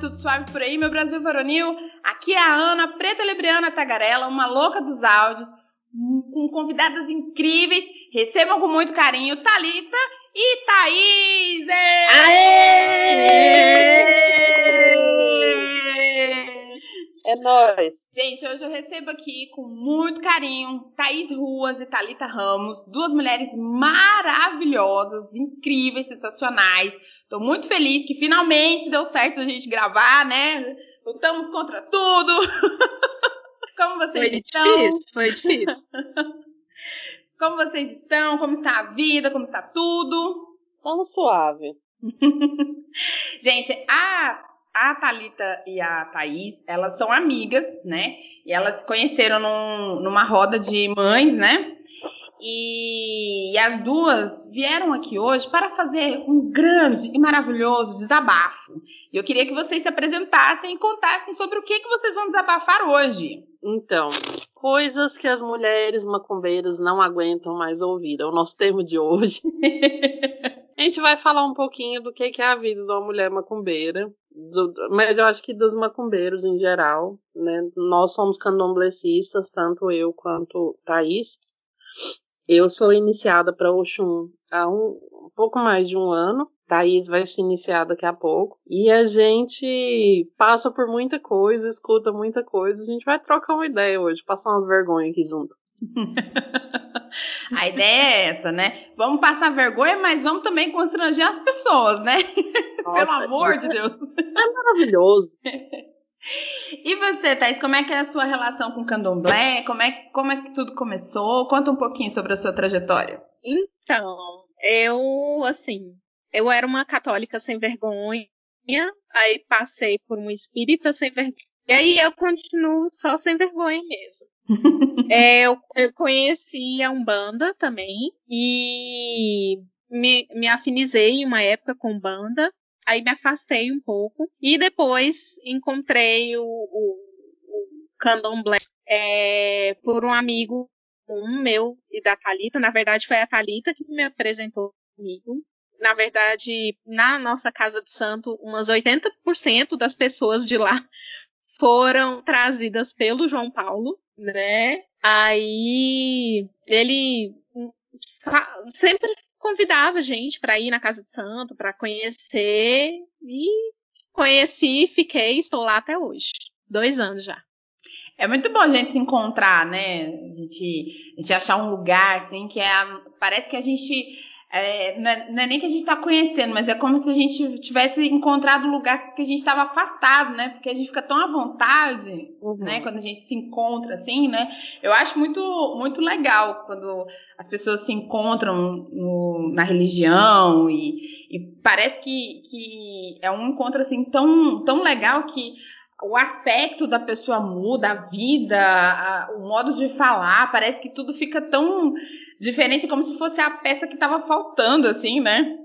Tudo suave por aí, meu Brasil varonil? Aqui é a Ana, preta libriana tagarela, uma louca dos áudios, com convidadas incríveis. Recebam com muito carinho Talita e Thaís! Aê! É nóis. Gente, hoje eu recebo aqui com muito carinho Thaís Ruas e Talita Ramos, duas mulheres maravilhosas, incríveis, sensacionais. Tô muito feliz que finalmente deu certo a gente gravar, né? Lutamos contra tudo. Como vocês foi estão? Difícil, foi difícil. Como vocês estão? Como está a vida? Como está tudo? Estamos suave. gente, a a Talita e a Thaís, elas são amigas, né? E elas se conheceram num, numa roda de mães, né? E, e, as duas vieram aqui hoje para fazer um grande e maravilhoso desabafo. E eu queria que vocês se apresentassem e contassem sobre o que, que vocês vão desabafar hoje. Então, coisas que as mulheres macumbeiras não aguentam mais ouvir. É o nosso termo de hoje. a gente vai falar um pouquinho do que é a vida de uma mulher macumbeira, do, mas eu acho que dos macumbeiros em geral, né? Nós somos candomblecistas, tanto eu quanto Thaís. Eu sou iniciada para Oxum há um, um, pouco mais de um ano. Thaís vai se iniciar daqui a pouco. E a gente passa por muita coisa, escuta muita coisa. A gente vai trocar uma ideia hoje, passar umas vergonhas aqui junto. A ideia é essa, né? Vamos passar vergonha, mas vamos também constranger as pessoas, né? Nossa, Pelo amor de Deus. É maravilhoso. E você, Thais, como é que é a sua relação com o candomblé? Como é, como é que tudo começou? Conta um pouquinho sobre a sua trajetória. Então, eu, assim, eu era uma católica sem vergonha, aí passei por um espírita sem vergonha, e aí eu continuo só sem vergonha mesmo. É, eu, eu conheci a Umbanda também, e me, me afinizei uma época com banda, aí me afastei um pouco e depois encontrei o, o, o candomblé é, por um amigo um meu e da Talita. Na verdade, foi a Talita que me apresentou comigo. Na verdade, na nossa casa de santo, umas 80% das pessoas de lá foram trazidas pelo João Paulo, né? Aí ele sempre convidava a gente para ir na casa de santo, para conhecer e conheci, fiquei, estou lá até hoje, dois anos já. É muito bom a gente se encontrar, né? A gente, a gente achar um lugar assim que é, parece que a gente é, não, é, não, é, nem que a gente está conhecendo, mas é como se a gente tivesse encontrado o lugar que a gente estava afastado, né? Porque a gente fica tão à vontade, uhum. né? Quando a gente se encontra, assim, né? Eu acho muito, muito legal quando as pessoas se encontram no, na religião e, e parece que, que é um encontro, assim, tão, tão legal que o aspecto da pessoa muda, a vida, a, o modo de falar, parece que tudo fica tão diferente, como se fosse a peça que estava faltando, assim, né?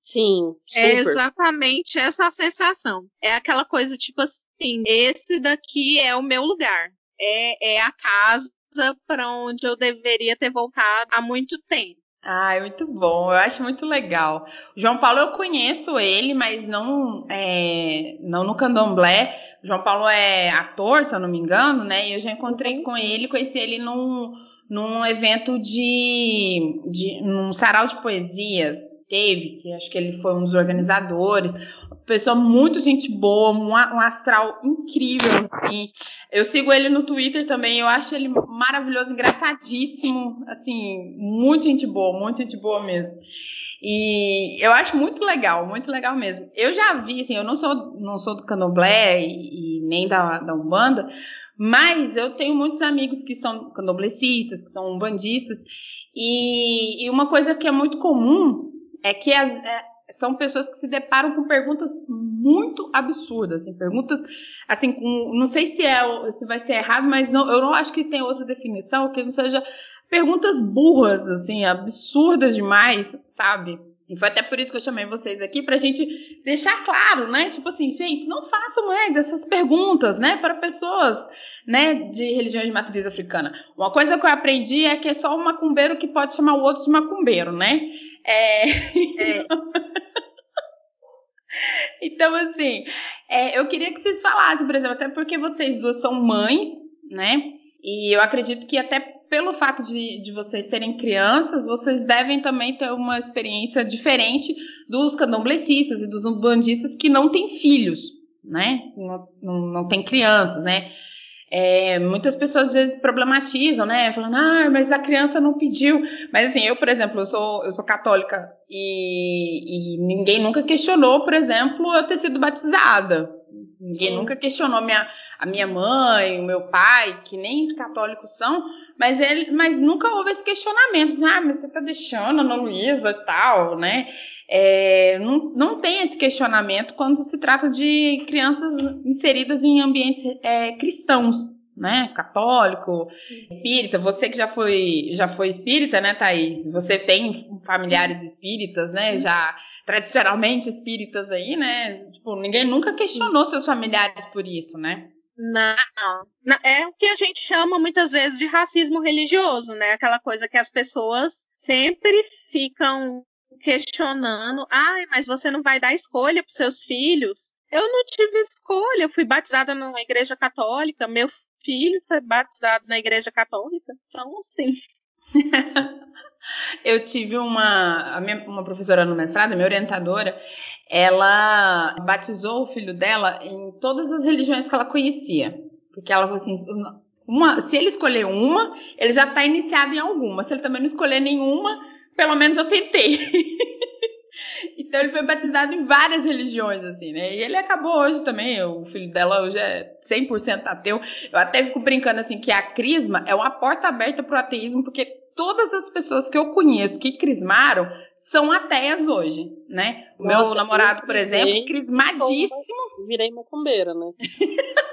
Sim. É super. É exatamente essa sensação. É aquela coisa tipo assim: esse daqui é o meu lugar. É, é a casa para onde eu deveria ter voltado há muito tempo. Ah, é muito bom, eu acho muito legal. O João Paulo eu conheço ele, mas não, é, não no candomblé. O João Paulo é ator, se eu não me engano, né? E eu já encontrei com ele, conheci ele num, num evento de, de num sarau de poesias teve, que acho que ele foi um dos organizadores, pessoa muito gente boa, um, um astral incrível, assim. Eu sigo ele no Twitter também, eu acho ele maravilhoso, engraçadíssimo, assim, muito gente boa, muito gente boa mesmo. E eu acho muito legal, muito legal mesmo. Eu já vi, assim, eu não sou, não sou do candomblé e, e nem da, da Umbanda, mas eu tenho muitos amigos que são candoblecistas, que são umbandistas, e, e uma coisa que é muito comum é que as, é, são pessoas que se deparam com perguntas muito absurdas, assim, perguntas assim, com, não sei se é se vai ser errado, mas não, eu não acho que tem outra definição que não seja perguntas burras, assim, absurdas demais, sabe? E foi até por isso que eu chamei vocês aqui, pra gente deixar claro, né? Tipo assim, gente, não façam mais essas perguntas, né? Para pessoas, né, de religiões de matriz africana. Uma coisa que eu aprendi é que é só um macumbeiro que pode chamar o outro de macumbeiro, né? É... é. Então, assim, é, eu queria que vocês falassem, por exemplo, até porque vocês duas são mães, né? E eu acredito que até pelo fato de, de vocês serem crianças, vocês devem também ter uma experiência diferente dos candomblecistas e dos umbandistas que não têm filhos, né? Não, não, não tem crianças, né? É, muitas pessoas às vezes problematizam, né? Falando, ah, mas a criança não pediu. Mas assim, eu, por exemplo, eu sou, eu sou católica e, e ninguém nunca questionou, por exemplo, eu ter sido batizada. Ninguém Sim. nunca questionou minha, a minha mãe, o meu pai, que nem católicos são, mas ele, mas nunca houve esse questionamento. Assim, ah, mas você tá deixando a Ana Luísa e tal, né? É, não, não tem esse questionamento quando se trata de crianças inseridas em ambientes é, cristãos, né? Católico, espírita. Você que já foi, já foi espírita, né, Thaís? Você tem familiares espíritas, né? Já tradicionalmente espíritas aí, né? Tipo, ninguém nunca questionou seus familiares por isso, né? Não, é o que a gente chama muitas vezes de racismo religioso, né? Aquela coisa que as pessoas sempre ficam questionando, ai, mas você não vai dar escolha para seus filhos? Eu não tive escolha, eu fui batizada numa igreja católica, meu filho foi batizado na igreja católica, então assim. eu tive uma, minha, uma professora no mestrado, minha orientadora, ela batizou o filho dela em todas as religiões que ela conhecia. Porque ela falou assim: uma, se ele escolher uma, ele já está iniciado em alguma. Se ele também não escolher nenhuma, pelo menos eu tentei. então ele foi batizado em várias religiões, assim, né? E ele acabou hoje também, o filho dela hoje é 100% ateu. Eu até fico brincando, assim, que a crisma é uma porta aberta para o ateísmo, porque todas as pessoas que eu conheço que crismaram são ateias hoje, né? O meu namorado, por exemplo, crismadíssimo. Virei macumbeira, né?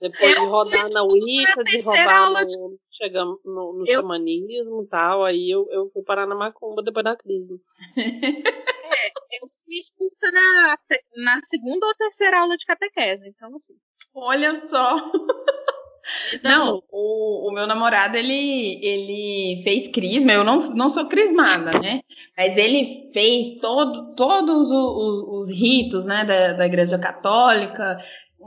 Depois eu de rodar na Wicca, de rodar no, de... chegamos no, no eu... xamanismo e tal, aí eu, eu fui parar na macumba depois da crise. é, eu fui expulsa na, na segunda ou terceira aula de catequese, então assim. Olha só. Então, não, o, o, meu namorado, ele, ele fez crisma, eu não, não sou crismada, né? Mas ele fez todo, todos os, os ritos, né, da, da igreja católica,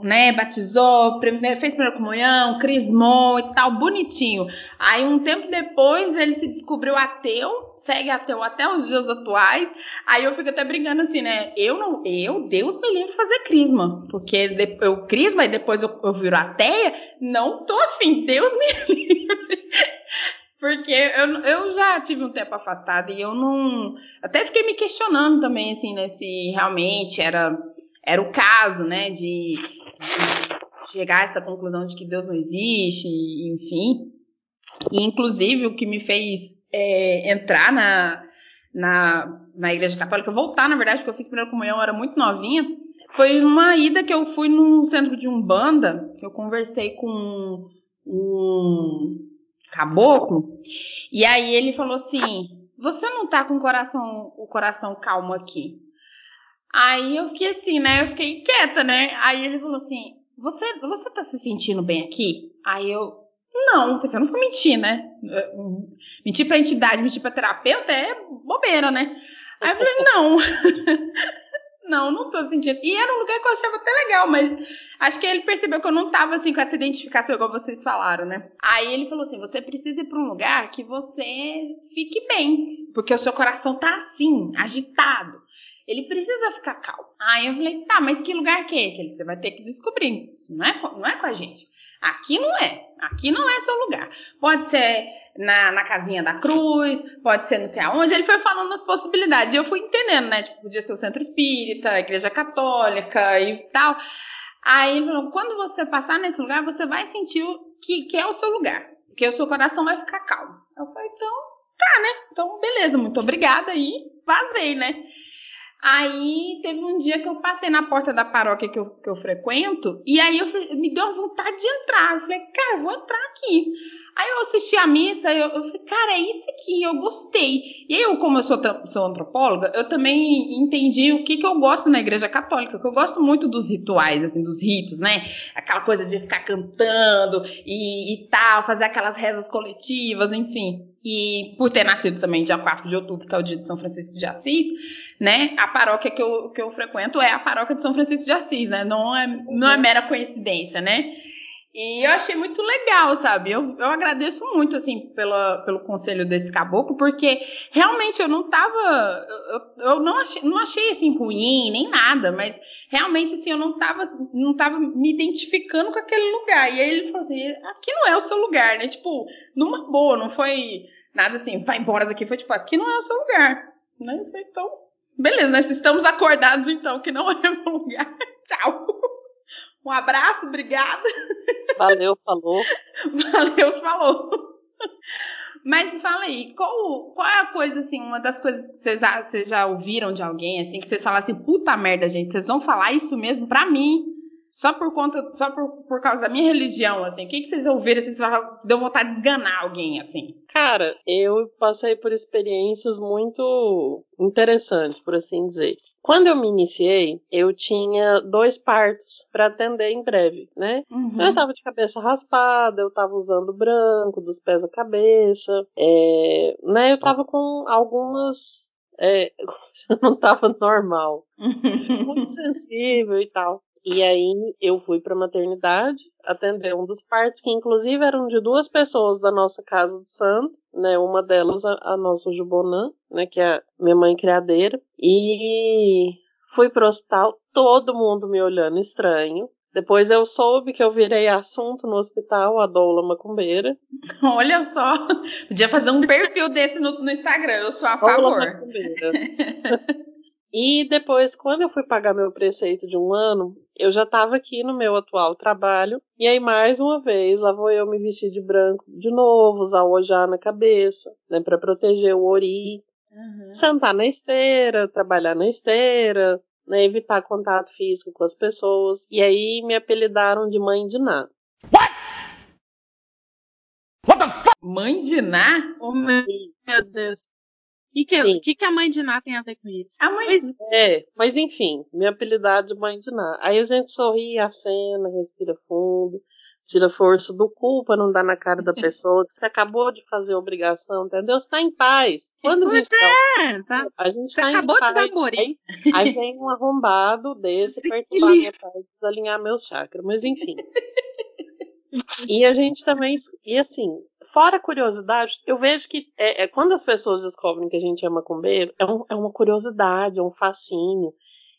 né, batizou, primeiro, fez primeira comunhão, crismou e tal, bonitinho. Aí um tempo depois ele se descobriu ateu, segue ateu até os dias atuais. Aí eu fico até brincando assim, né? Eu não, eu, Deus me livre fazer crisma, porque eu crisma e depois eu, eu viro ateia, não tô afim, Deus me livre. Porque eu, eu já tive um tempo afastada e eu não. Até fiquei me questionando também, assim, né? Se realmente era era o caso, né, de, de chegar a essa conclusão de que Deus não existe, enfim. E, inclusive, o que me fez é, entrar na, na, na Igreja Católica, voltar, na verdade, porque eu fiz primeira comunhão, eu era muito novinha, foi uma ida que eu fui num centro de Umbanda, que eu conversei com um caboclo, e aí ele falou assim, você não tá com o coração, o coração calmo aqui. Aí eu fiquei assim, né? Eu fiquei quieta, né? Aí ele falou assim: Você, você tá se sentindo bem aqui? Aí eu, não, você não foi mentir, né? Mentir pra entidade, mentir pra terapeuta é bobeira, né? Aí eu falei, não. não, não tô sentindo. E era um lugar que eu achava até legal, mas acho que ele percebeu que eu não tava assim com essa identificação igual vocês falaram, né? Aí ele falou assim: você precisa ir pra um lugar que você fique bem, porque o seu coração tá assim, agitado. Ele precisa ficar calmo. Aí eu falei, tá, mas que lugar que é esse? Ele, você vai ter que descobrir. Não é, não é com a gente. Aqui não é. Aqui não é seu lugar. Pode ser na, na casinha da cruz, pode ser não sei aonde. Ele foi falando as possibilidades. E eu fui entendendo, né? Tipo, podia ser o centro espírita, a igreja católica e tal. Aí ele falou, quando você passar nesse lugar, você vai sentir que, que é o seu lugar. Porque o seu coração vai ficar calmo. Eu falei, então, tá, né? Então, beleza, muito obrigada. E vazei, né? Aí teve um dia que eu passei na porta da paróquia que eu, que eu frequento, e aí eu, me deu uma vontade de entrar. Eu falei, cara, vou entrar aqui. Aí eu assisti a missa eu, eu, falei, cara, é isso aqui, eu gostei. E eu, como eu sou, sou antropóloga, eu também entendi o que, que eu gosto na igreja católica, que eu gosto muito dos rituais, assim, dos ritos, né? Aquela coisa de ficar cantando e, e tal, fazer aquelas rezas coletivas, enfim. E por ter nascido também dia 4 de outubro, que é o dia de São Francisco de Assis, né? A paróquia que eu, que eu frequento é a paróquia de São Francisco de Assis, né? Não é, não é mera coincidência, né? E eu achei muito legal, sabe? Eu, eu agradeço muito, assim, pela, pelo conselho desse caboclo, porque realmente eu não tava. Eu, eu não, achei, não achei, assim, ruim, nem nada, mas realmente, assim, eu não tava, não tava me identificando com aquele lugar. E aí ele falou assim: aqui não é o seu lugar, né? Tipo, numa boa, não foi nada assim, vai embora daqui. Foi tipo, aqui não é o seu lugar. Né? Então, beleza, nós estamos acordados, então, que não é o meu lugar. Tchau. Um abraço, obrigada. Valeu, falou. Valeu, falou. Mas fala aí, qual, qual é a coisa, assim, uma das coisas que vocês, vocês já ouviram de alguém, assim, que vocês falam assim, puta merda, gente, vocês vão falar isso mesmo pra mim? Só por conta, só por, por causa da minha religião, assim. O que, que vocês ouviram, assim, vocês deu vontade de esganar alguém, assim? Cara, eu passei por experiências muito interessantes, por assim dizer. Quando eu me iniciei, eu tinha dois partos para atender em breve, né? Uhum. Eu tava de cabeça raspada, eu tava usando branco dos pés à cabeça, é, né? Eu tava com algumas é, não tava normal. Muito sensível e tal. E aí eu fui para a maternidade atender um dos partos, que inclusive eram de duas pessoas da nossa casa de santo, né? Uma delas a, a nossa Jubonã, né? Que é minha mãe criadeira. E fui pro hospital, todo mundo me olhando estranho. Depois eu soube que eu virei assunto no hospital, a doula macumbeira. Olha só, podia fazer um perfil desse no, no Instagram, eu sou a doula favor. Macumbeira. E depois, quando eu fui pagar meu preceito de um ano, eu já estava aqui no meu atual trabalho. E aí, mais uma vez, lá vou eu me vestir de branco de novo, usar o ojá na cabeça, né, para proteger o ori. Uhum. Sentar na esteira, trabalhar na esteira, né, evitar contato físico com as pessoas. E aí me apelidaram de mãe de Ná. What? What the fuck? Mãe de Ná? Oh, meu Deus. E que, que, que a mãe de Ná tem a ver com isso? A mãe... É, mas enfim, minha apelidade de mãe de Ná. Aí a gente sorri, acena, respira fundo, tira força do cu pra não dar na cara da pessoa que você acabou de fazer a obrigação, entendeu? Você tá em paz. Quando pois a gente é, tá, tá, a gente você tá acabou de dar morir. Aí, aí vem um arrombado desse Sim. perturbar minha paz, desalinhar meu chakra, mas enfim. e a gente também, e assim, Fora curiosidade, eu vejo que é, é, quando as pessoas descobrem que a gente é macumbeiro, é, um, é uma curiosidade, é um fascínio.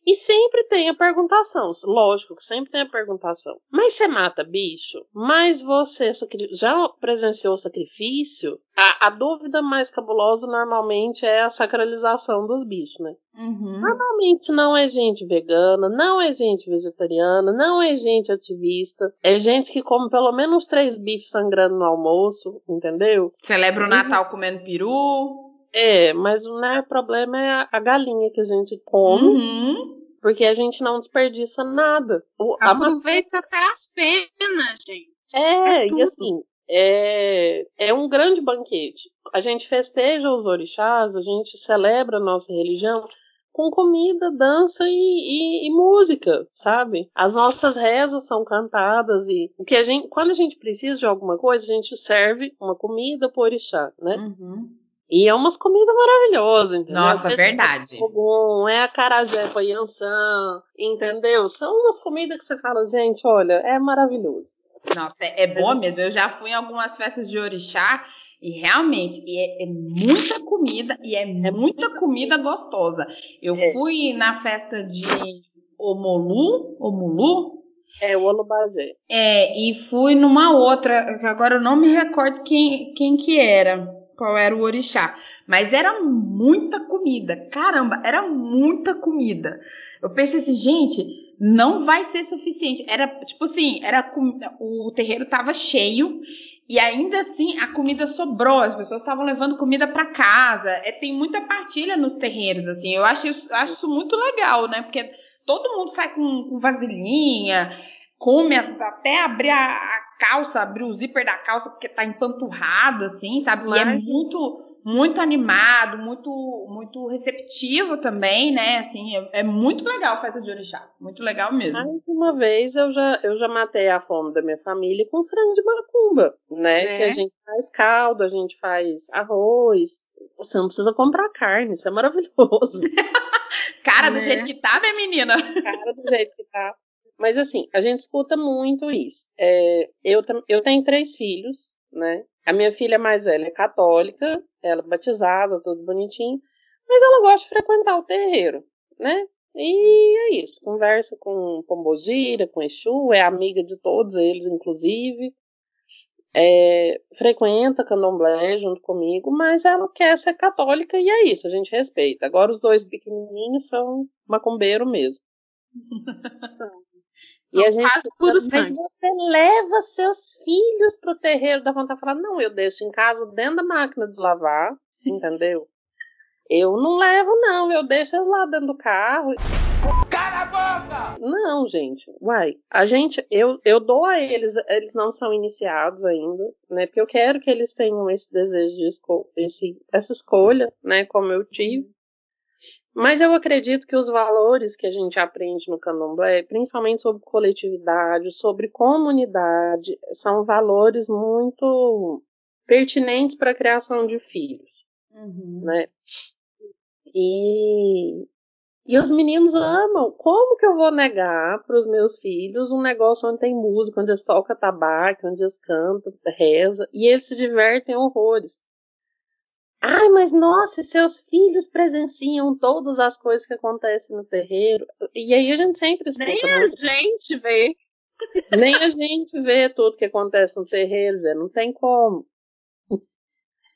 E sempre tem a perguntação, lógico que sempre tem a perguntação. Mas você mata bicho? Mas você já presenciou sacrifício? A, a, dúvida mais cabulosa normalmente é a sacralização dos bichos, né? Uhum. Normalmente não é gente vegana, não é gente vegetariana, não é gente ativista, é gente que come pelo menos três bifes sangrando no almoço, entendeu? Celebra o Natal comendo peru. É, mas o né, problema é a, a galinha que a gente come. Uhum porque a gente não desperdiça nada. O, Aproveita a... até as penas, gente. É, é e assim, é, é um grande banquete. A gente festeja os orixás, a gente celebra a nossa religião com comida, dança e, e, e, música, sabe? As nossas rezas são cantadas e o que a gente, quando a gente precisa de alguma coisa, a gente serve uma comida por orixá, né? Uhum. E é umas comidas maravilhosas, entendeu? Nossa, verdade. Bom, é a carajé com a entendeu? São umas comidas que você fala, gente, olha, é maravilhoso. Nossa, é, é boa mesmo. Eu já fui em algumas festas de orixá e realmente é, é muita comida e é, é muita comida gostosa. Eu é. fui na festa de Omolu, Omulu, é, o Olubazé. É, e fui numa outra, que agora eu não me recordo quem, quem que era qual era o orixá. Mas era muita comida. Caramba, era muita comida. Eu pensei assim, gente, não vai ser suficiente. Era tipo assim, era o terreiro estava cheio e ainda assim a comida sobrou. As pessoas estavam levando comida para casa. É, tem muita partilha nos terreiros assim. Eu acho, acho isso muito legal, né? Porque todo mundo sai com, com vasilhinha, come até abrir a, a calça, abrir o zíper da calça porque tá empanturrado, assim, sabe? Mas... E é muito, muito animado, muito muito receptivo também, né? Assim, é, é muito legal a festa de orixá, muito legal mesmo. Mais uma vez eu já, eu já matei a fome da minha família com frango de macumba, né? É. Que a gente faz caldo, a gente faz arroz. Você não precisa comprar carne, isso é maravilhoso. Cara, do é. jeito que tá, né, menina? Cara, do jeito que tá. Mas assim, a gente escuta muito isso. É, eu, eu tenho três filhos, né? A minha filha mais velha é católica, ela é batizada, tudo bonitinho, mas ela gosta de frequentar o terreiro, né? E é isso, conversa com Pombogira, com Exu, é amiga de todos eles, inclusive. É, frequenta candomblé junto comigo, mas ela quer ser católica e é isso, a gente respeita. Agora os dois pequenininhos são macumbeiro mesmo. E a gente puro mas você leva seus filhos pro terreiro da vontade de falar, não, eu deixo em casa dentro da máquina de lavar, entendeu? Eu não levo, não, eu deixo eles lá dentro do carro. Cala a boca! Não, gente, uai, a gente, eu, eu dou a eles, eles não são iniciados ainda, né, porque eu quero que eles tenham esse desejo de escolha, esse, essa escolha, né, como eu tive. Mas eu acredito que os valores que a gente aprende no candomblé, principalmente sobre coletividade, sobre comunidade, são valores muito pertinentes para a criação de filhos, uhum. né? E, e os meninos amam. Como que eu vou negar para os meus filhos um negócio onde tem música, onde eles tocam tabaco, onde eles cantam, reza, e eles se divertem horrores? Ai, mas nossa, seus filhos presenciam todas as coisas que acontecem no terreiro. E aí a gente sempre escuta. Nem a gente vê. Nem a gente vê tudo que acontece no terreiro, Zé. Não tem como.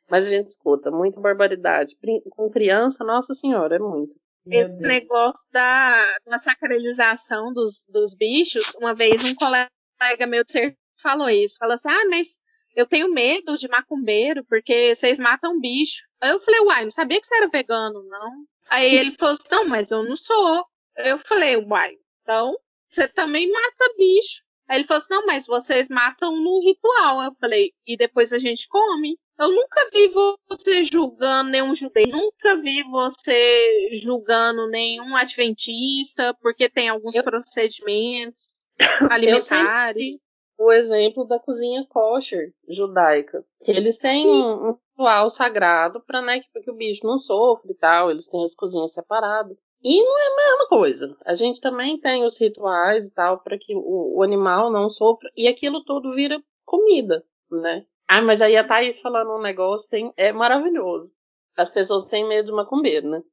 Mas a gente escuta muita barbaridade. Com criança, nossa senhora, é muito. Esse negócio da, da sacralização dos, dos bichos, uma vez um colega meu de ser falou isso. Falou assim: ah, mas eu tenho medo de macumbeiro, porque vocês matam bicho. Aí eu falei, uai, não sabia que você era vegano, não. Aí ele falou assim, não, mas eu não sou. Eu falei, uai, então você também mata bicho. Aí ele falou assim, não, mas vocês matam no ritual. Eu falei, e depois a gente come. Eu nunca vi você julgando nenhum judeu, nunca vi você julgando nenhum adventista, porque tem alguns eu, procedimentos alimentares o exemplo da cozinha kosher judaica. Eles têm um, um ritual sagrado para né, que, que o bicho não sofra e tal, eles têm as cozinhas separadas. E não é a mesma coisa. A gente também tem os rituais e tal para que o, o, animal não sofra e aquilo tudo vira comida, né? Ah, mas aí a Thaís falando um negócio tem, é maravilhoso. As pessoas têm medo de macumbeiro, né?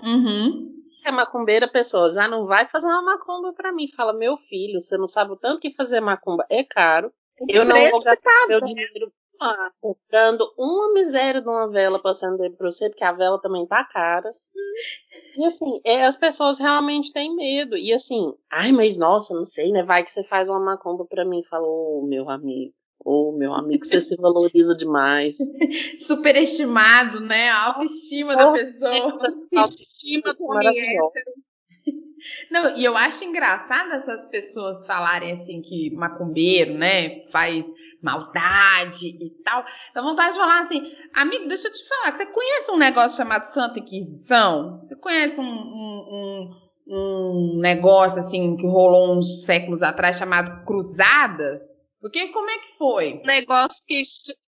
Uhum é macumbeira, a pessoa já não vai fazer uma macumba para mim. Fala, meu filho, você não sabe o tanto que fazer macumba é caro. Eu não vou gastar meu dinheiro comprando uma miséria de uma vela para acender para você, porque a vela também tá cara. E assim, é, as pessoas realmente têm medo. E assim, ai, mas nossa, não sei, né? Vai que você faz uma macumba para mim. Falou, oh, meu amigo. Ô, oh, meu amigo, você se valoriza demais. Superestimado, né? A autoestima oh, da pessoa. Autoestima do homem hétero. Não, e eu acho engraçado essas pessoas falarem assim que macumbeiro, né, faz maldade e tal. Dá vontade de falar assim, amigo, deixa eu te falar, você conhece um negócio chamado Santa Inquisição? Você conhece um, um, um, um negócio assim que rolou uns séculos atrás chamado Cruzadas? Porque como é que foi? Um negócio que,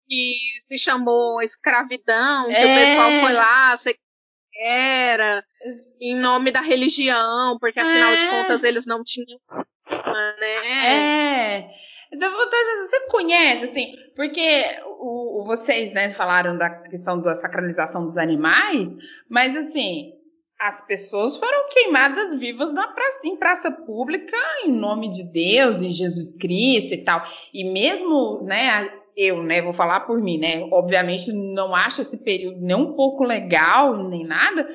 que se chamou escravidão, é. que o é. pessoal foi lá, era, em nome da religião, porque afinal é. de contas eles não tinham. Né? É. Então, você conhece, assim, porque o, vocês né, falaram da questão da sacralização dos animais, mas assim, as pessoas foram queimadas vivas na praça, em praça pública em nome de Deus e Jesus Cristo e tal. E mesmo, né, eu, né, vou falar por mim, né, obviamente não acho esse período nem um pouco legal, nem nada,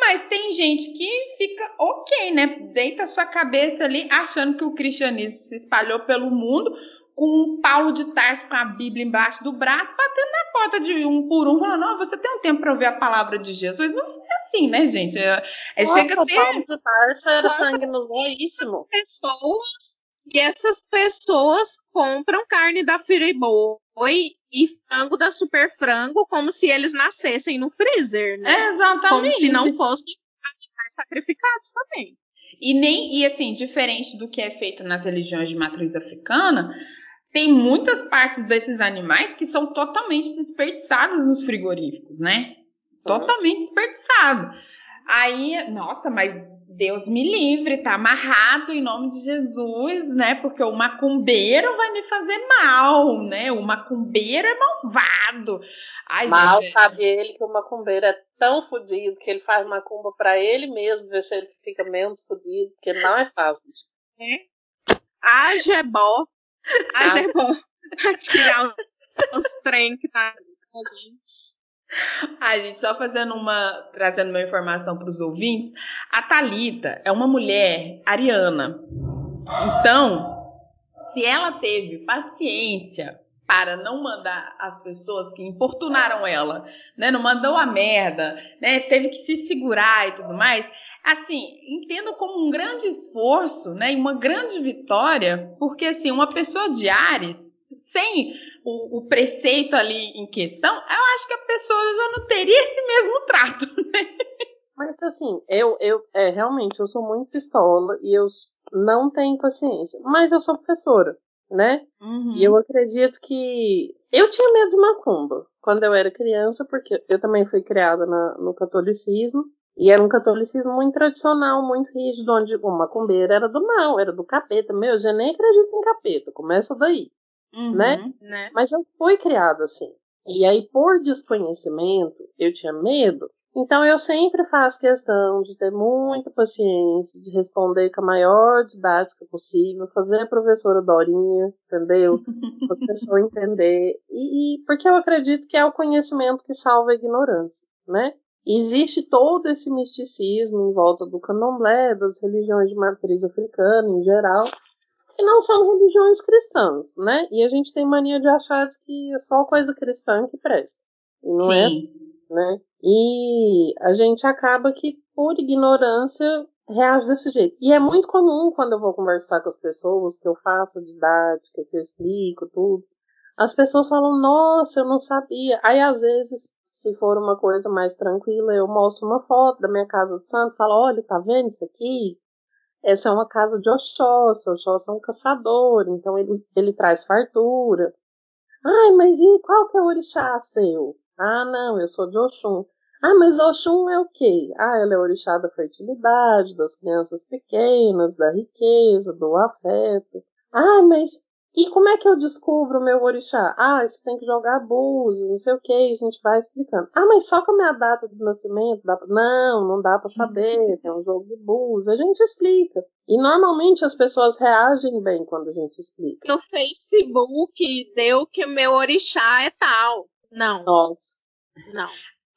mas tem gente que fica ok, né, deita sua cabeça ali achando que o cristianismo se espalhou pelo mundo com um Paulo de Tarso com a Bíblia embaixo do braço, batendo na porta de um por um, falando, não, você tem um tempo para ouvir a palavra de Jesus. Não assim, né, gente? É, é Nossa, chega a ser... Paulo de Tarso era sangue nos. Pessoas, e essas pessoas compram carne da Friboi e frango da Super Frango como se eles nascessem no freezer, né? É, exatamente. Como se não fossem animais sacrificados também. E nem e assim, diferente do que é feito nas religiões de matriz africana, tem muitas partes desses animais que são totalmente desperdiçadas nos frigoríficos, né? Totalmente desperdiçado. Aí, nossa, mas Deus me livre, tá amarrado em nome de Jesus, né? Porque o macumbeiro vai me fazer mal, né? O macumbeiro é malvado. Ai, Mal gente, sabe ele que o macumbeiro é tão fodido que ele faz macumba pra ele mesmo, ver se ele fica menos fodido, porque não é fácil. Haja é bom. Haja é bom. Pra tirar os, os trem que tá com a gente. Ai, gente, só fazendo uma, trazendo uma informação para os ouvintes, a Talita é uma mulher ariana. Então, se ela teve paciência para não mandar as pessoas que importunaram ela, né, não mandou a merda, né, teve que se segurar e tudo mais, assim, entendo como um grande esforço, né, e uma grande vitória, porque assim, uma pessoa de Ares, sem o, o preceito ali em questão, eu acho que a pessoa já não teria esse mesmo trato. Mas assim, eu, eu é, realmente eu sou muito pistola e eu não tenho paciência. Mas eu sou professora, né? Uhum. E eu acredito que. Eu tinha medo de macumba quando eu era criança, porque eu também fui criada na- no catolicismo. E era um catolicismo muito tradicional, muito rígido, onde o macumbeiro era do mal, era do capeta. Meu, eu já nem acredito em capeta, começa daí. Uhum. né? Né? Mas eu fui criada assim. E aí, por desconhecimento, eu tinha medo. Então, eu sempre faço questão de ter muita paciência, de responder com a maior didática possível, fazer a professora Dorinha, entendeu? As pessoas entenderem. E, e porque eu acredito que é o conhecimento que salva a ignorância, né? Existe todo esse misticismo em volta do candomblé, das religiões de matriz africana em geral, que não são religiões cristãs, né? E a gente tem mania de achar que é só coisa cristã que presta. E não é, Sim. né? E a gente acaba que, por ignorância, reage desse jeito. E é muito comum quando eu vou conversar com as pessoas, que eu faço didática, que eu explico tudo. As pessoas falam, nossa, eu não sabia. Aí, às vezes, se for uma coisa mais tranquila, eu mostro uma foto da minha casa de santo, falo, olha, tá vendo isso aqui? Essa é uma casa de Oxóssi, Oxóssi é um caçador, então ele, ele traz fartura. Ai, mas e qual que é o orixá seu? Ah, não, eu sou de Oxum. Ah, mas Oxum é o quê? Ah, ela é orixá da fertilidade, das crianças pequenas, da riqueza, do afeto. Ah, mas e como é que eu descubro o meu orixá? Ah, você tem que jogar búzios, não sei o que, a gente vai explicando. Ah, mas só com a minha data de nascimento? Dá pra... Não, não dá para saber, tem um jogo de búzios, a gente explica. E normalmente as pessoas reagem bem quando a gente explica. No Facebook deu que o meu orixá é tal. Não, Nossa, não.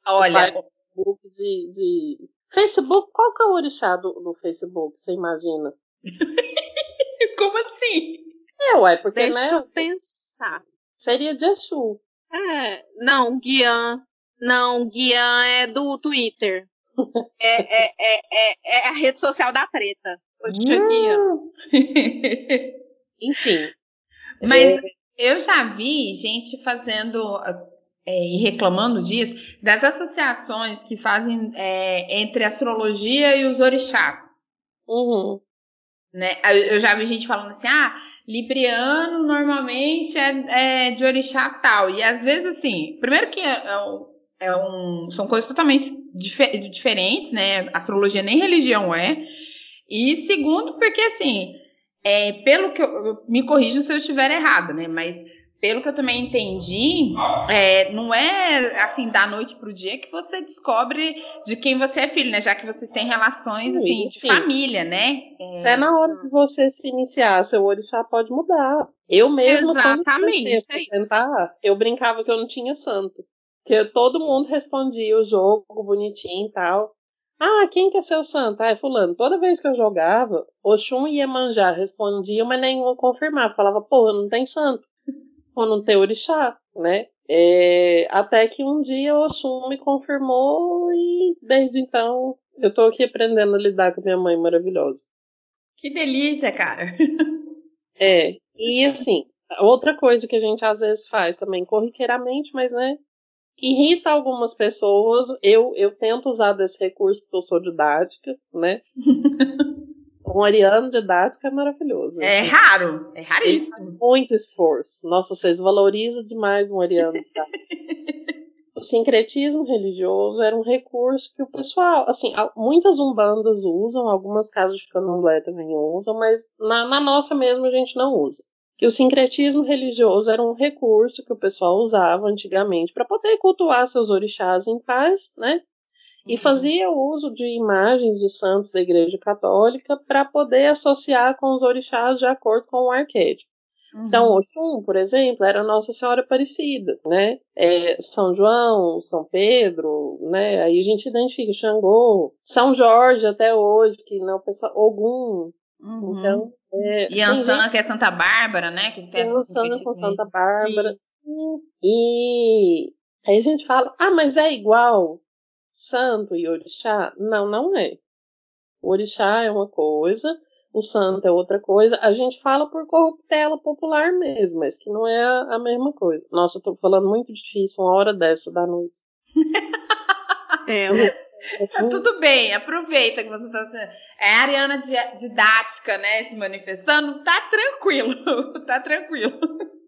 Olha, Facebook de, de... Facebook, qual que é o orixá do, do Facebook, você imagina? como assim? É, ué, porque, Deixa né, eu pensar. seria de Exu. É, não, Guian. Não, Guian é do Twitter. É, é, é, é, é a rede social da treta. Tia Guian. Enfim. Mas eu já vi gente fazendo é, e reclamando disso, das associações que fazem é, entre a astrologia e os orixás. Uhum. Né? Eu já vi gente falando assim, ah, Libriano normalmente é, é de orixá tal. E às vezes, assim, primeiro que é, é um, é são coisas totalmente dife- diferentes, né? Astrologia nem religião é. E segundo, porque assim, é, pelo que eu- me corrijo se eu estiver errada, né? Mas pelo que eu também entendi, é, não é assim da noite pro dia que você descobre de quem você é filho, né? Já que vocês têm relações assim de Sim. família, né? Até na hora de você se iniciar, seu orixá pode mudar. Eu mesma, quando Exatamente, é isso. frequentar, eu brincava que eu não tinha santo. Porque todo mundo respondia o jogo bonitinho e tal. Ah, quem que é seu santo? Ah, é fulano. Toda vez que eu jogava, Oxum e Iemanjá respondiam, mas nenhuma confirmava. Falava, porra, não tem santo. Ou não tem orixá, né? É, até que um dia o Oxum me confirmou e desde então eu tô aqui aprendendo a lidar com minha mãe maravilhosa. Que delícia, cara. É, e assim, outra coisa que a gente às vezes faz também corriqueiramente, mas né, irrita algumas pessoas. Eu, eu tento usar desse recurso porque eu sou didática, né? um ariano didático é maravilhoso. É assim. raro, é raríssimo. Muito esforço. Nossa, vocês valorizam demais um ariano didático. o sincretismo religioso era um recurso que o pessoal, assim, muitas umbandas usam, algumas casas de candomblé também usam, mas na, na nossa mesmo a gente não usa que o sincretismo religioso era um recurso que o pessoal usava antigamente para poder cultuar seus orixás em paz, né? E fazia uso de imagens de santos da Igreja Católica para poder associar com os orixás de acordo com o arquétipo. Uhum. Então, Oxum, por exemplo, era Nossa Senhora Aparecida, né? É, São João, São Pedro, né? Aí a gente identifica Xangô, São Jorge até hoje, que não, pessoal, Ogum. Uhum. Então, é, Yansan, que é Santa Bárbara, né? Que tem com Santa Bárbara. Sim. E aí a gente fala, ah, mas é igual santo e orixá? Não, não é. O orixá é uma coisa, o santo é outra coisa. A gente fala por corruptela popular mesmo, mas que não é a, a mesma coisa. Nossa, eu tô falando muito difícil, uma hora dessa da noite. é, Tudo bem, aproveita que você está sendo. É a Ariana didática, né? Se manifestando, tá tranquilo, tá tranquilo.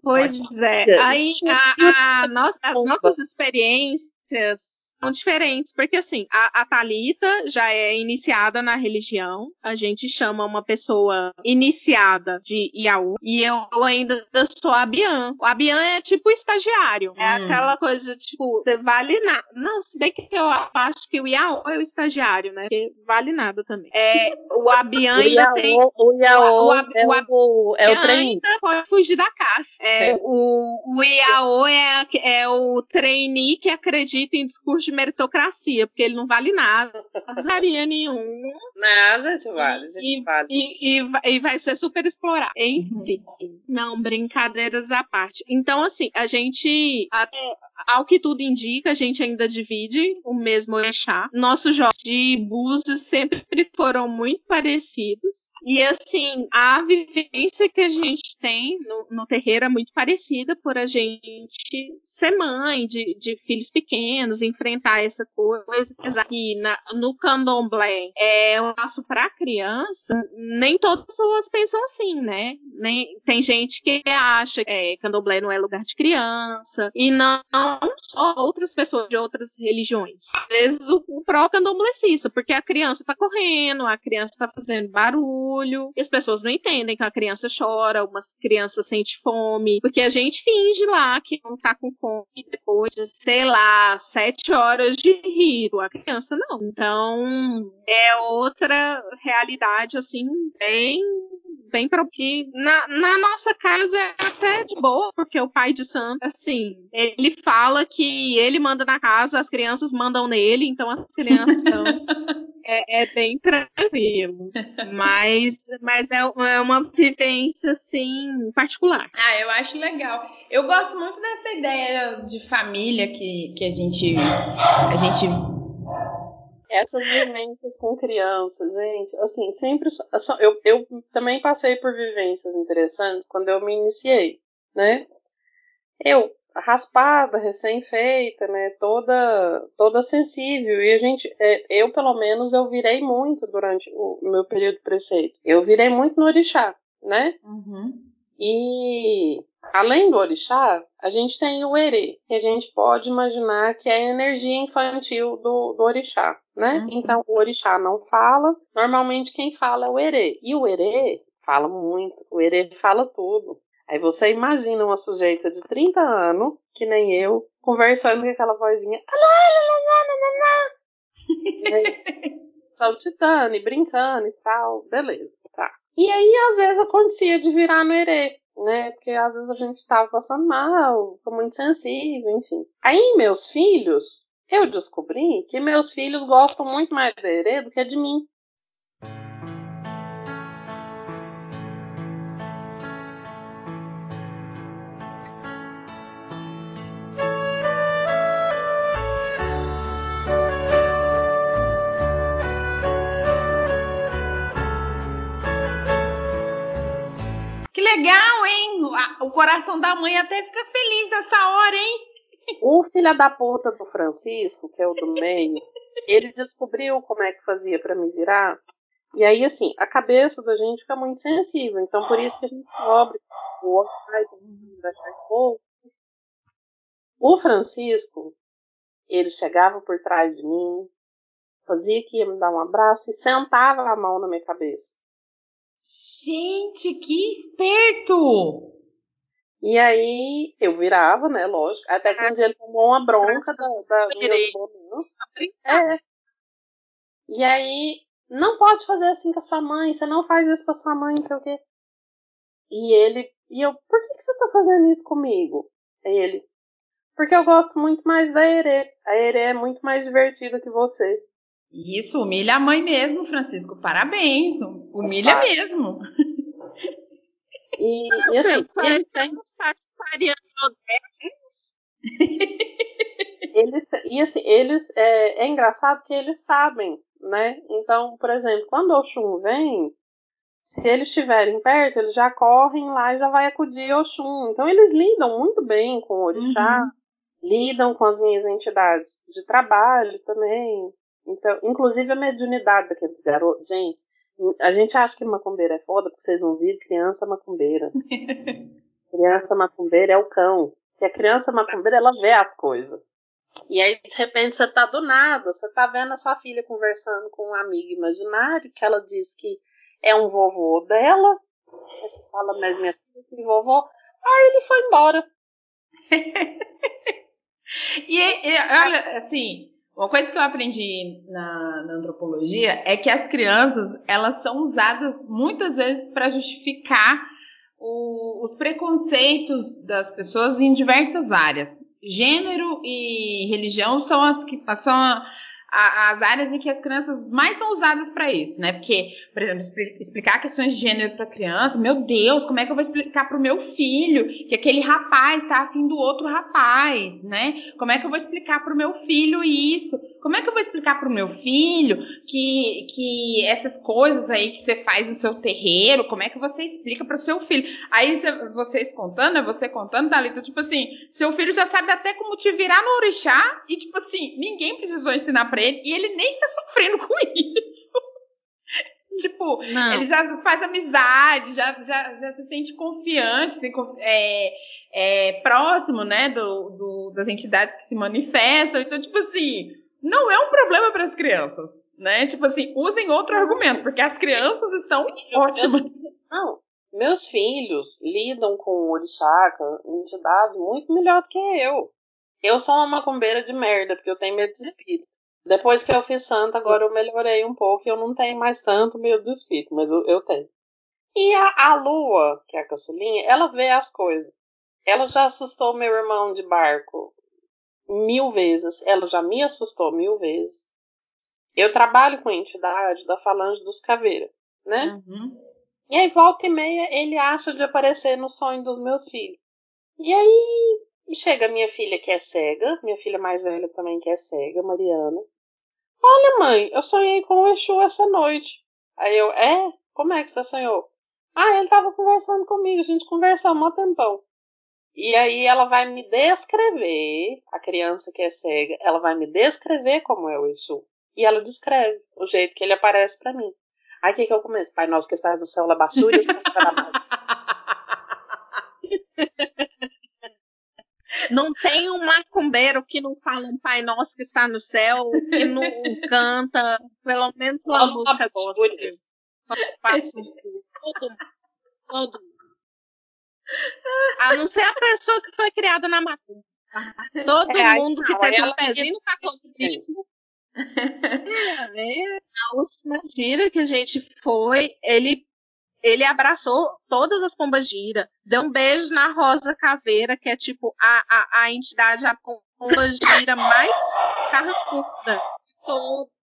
Pois é. Aí a, a, nossa, as nossas experiências são diferentes, porque assim, a, a Thalita já é iniciada na religião, a gente chama uma pessoa iniciada de Iaú, e eu ainda sou a Bian. O Abian é tipo estagiário, é hum. aquela coisa, tipo, você vale nada. Não, se bem que eu acho que o Iaú é o estagiário, né? Porque vale nada também. É, o Abian ainda Iaô, tem... O Iaú é, o, é o trem. pode fugir da casa. É, é. O, o Iaô é, é o trainee que acredita em discurso de meritocracia, porque ele não vale nada, não valia nenhum. Não, gente vale, gente e, vale. E, e, e, vai ser super explorado. Enfim, não, brincadeiras à parte. Então, assim, a gente, até, ao que tudo indica, a gente ainda divide o mesmo orixá. Nossos jogos de búzios sempre foram muito parecidos. E assim, a vivência que a gente tem no, no terreiro é muito parecida por a gente ser mãe de, de filhos pequenos, enfrentar essa coisa. Aqui na, no candomblé é um passo para criança, nem todas as pessoas pensam assim, né? Nem, tem gente que acha que é, candomblé não é lugar de criança, e não só outras pessoas de outras religiões. Às vezes o, o pró-candomblecista, porque a criança tá correndo, a criança tá fazendo barulho, e as pessoas não entendem que a criança chora, uma criança sente fome, porque a gente finge lá que não tá com fome depois de, sei lá, sete horas de rir, a criança não. Então, é outra realidade, assim, bem bem para que na, na, nossa casa é até de boa, porque o pai de santo, assim, ele fala que ele manda na casa, as crianças mandam nele, então as crianças são. é, é, bem tranquilo. Mas, mas é, é uma vivência, assim, particular. Ah, eu acho legal. Eu gosto muito dessa ideia de família que, que a gente. A gente essas vivências com crianças, gente, assim, sempre. Eu, eu também passei por vivências interessantes quando eu me iniciei, né? Eu, raspada, recém-feita, né? Toda, toda sensível. E a gente, é, eu pelo menos, eu virei muito durante o meu período preceito. Eu virei muito no orixá, né? Uhum. E além do orixá, a gente tem o erê, que a gente pode imaginar que é a energia infantil do, do orixá, né? Uhum. Então, o orixá não fala, normalmente quem fala é o erê. E o erê fala muito, o erê fala tudo. Aí você imagina uma sujeita de 30 anos, que nem eu, conversando com aquela vozinha. saltitando e brincando e tal, beleza, tá. E aí, às vezes, acontecia de virar no erê, né? Porque às vezes a gente tava passando mal, ficou muito sensível, enfim. Aí, meus filhos, eu descobri que meus filhos gostam muito mais de erê do que de mim. Legal, hein? O coração da mãe até fica feliz nessa hora, hein? O filho da puta do Francisco, que é o do meio, ele descobriu como é que fazia para me virar. E aí, assim, a cabeça da gente fica muito sensível. Então, por isso que a gente cobre o outro vai achar pouco. O Francisco, ele chegava por trás de mim, fazia que ia me dar um abraço e sentava a mão na minha cabeça. Gente, que esperto! E aí eu virava, né? Lógico. Até que um dia ele tomou uma bronca da, da minha É. E aí, não pode fazer assim com a sua mãe, você não faz isso com a sua mãe, não sei o quê. E ele, e eu, por que, que você tá fazendo isso comigo? Aí ele, porque eu gosto muito mais da Ere. A Ere é muito mais divertida que você. Isso, humilha a mãe mesmo, Francisco. Parabéns. Humilha mesmo. E, e assim, ele tem eles, e assim, eles é, é, engraçado que eles sabem, né? Então, por exemplo, quando o Oxum vem, se eles estiverem perto, eles já correm lá e já vai acudir Oxum. Então, eles lidam muito bem com o orixá, uhum. lidam com as minhas entidades de trabalho também. Então, inclusive a mediunidade daqueles garotos. Gente, a gente acha que macumbeira é foda porque vocês não viram criança macumbeira. criança macumbeira é o cão. Que a criança macumbeira, ela vê as coisas. E aí, de repente, você tá do nada, você tá vendo a sua filha conversando com um amigo imaginário, que ela diz que é um vovô dela. Aí você fala, mas minha filha tem vovô. Aí ele foi embora. e, e, olha, assim, uma coisa que eu aprendi na, na, antropologia é que as crianças elas são usadas muitas vezes para justificar o, os preconceitos das pessoas em diversas áreas. Gênero e religião são as que são as áreas em que as crianças mais são usadas para isso, né? Porque, por exemplo, explicar questões de gênero para criança, meu Deus, como é que eu vou explicar para o meu filho que aquele rapaz está afim do outro rapaz, né? Como é que eu vou explicar para o meu filho isso? Como é que eu vou explicar para o meu filho que, que essas coisas aí que você faz no seu terreiro, como é que você explica para o seu filho? Aí vocês contando, é você contando, Thalita, tipo assim, seu filho já sabe até como te virar no orixá e, tipo assim, ninguém precisou ensinar para ele e ele nem está sofrendo com isso. tipo, Não. ele já faz amizade, já, já, já se sente confiante, se, é, é, próximo, né, do, do, das entidades que se manifestam. Então, tipo assim, não é um problema para as crianças, né? Tipo assim, usem outro argumento, porque as crianças estão ótimas. Não, meus filhos lidam com o orixá, com entidade, muito melhor do que eu. Eu sou uma macumbeira de merda, porque eu tenho medo de espírito. Depois que eu fiz santa, agora eu melhorei um pouco e eu não tenho mais tanto medo do espírito, mas eu, eu tenho. E a, a lua, que é a caçulinha, ela vê as coisas. Ela já assustou meu irmão de barco mil vezes. Ela já me assustou mil vezes. Eu trabalho com a entidade da Falange dos Caveiras, né? Uhum. E aí, volta e meia, ele acha de aparecer no sonho dos meus filhos. E aí, chega minha filha que é cega, minha filha mais velha também que é cega, Mariana. Olha, mãe, eu sonhei com o Exu essa noite. Aí eu, é? Como é que você sonhou? Ah, ele tava conversando comigo, a gente conversou há um tempão. E aí ela vai me descrever, a criança que é cega, ela vai me descrever como é o Exu. E ela descreve o jeito que ele aparece para mim. Aí o que, que eu começo? Pai nosso que estás no céu, labassúria, Não tem um macumbeiro que não fala um Pai Nosso que está no céu, que não canta pelo menos uma música gospel. Todo mundo. Todo mundo. A não ser a pessoa que foi criada na macumba. Todo é, mundo que teve um pezinho no catolicismo. É, a última gira que a gente foi, ele ele abraçou todas as pombas gira, deu um beijo na Rosa Caveira, que é tipo a, a, a entidade, a pomba gira mais carrancuda de todos.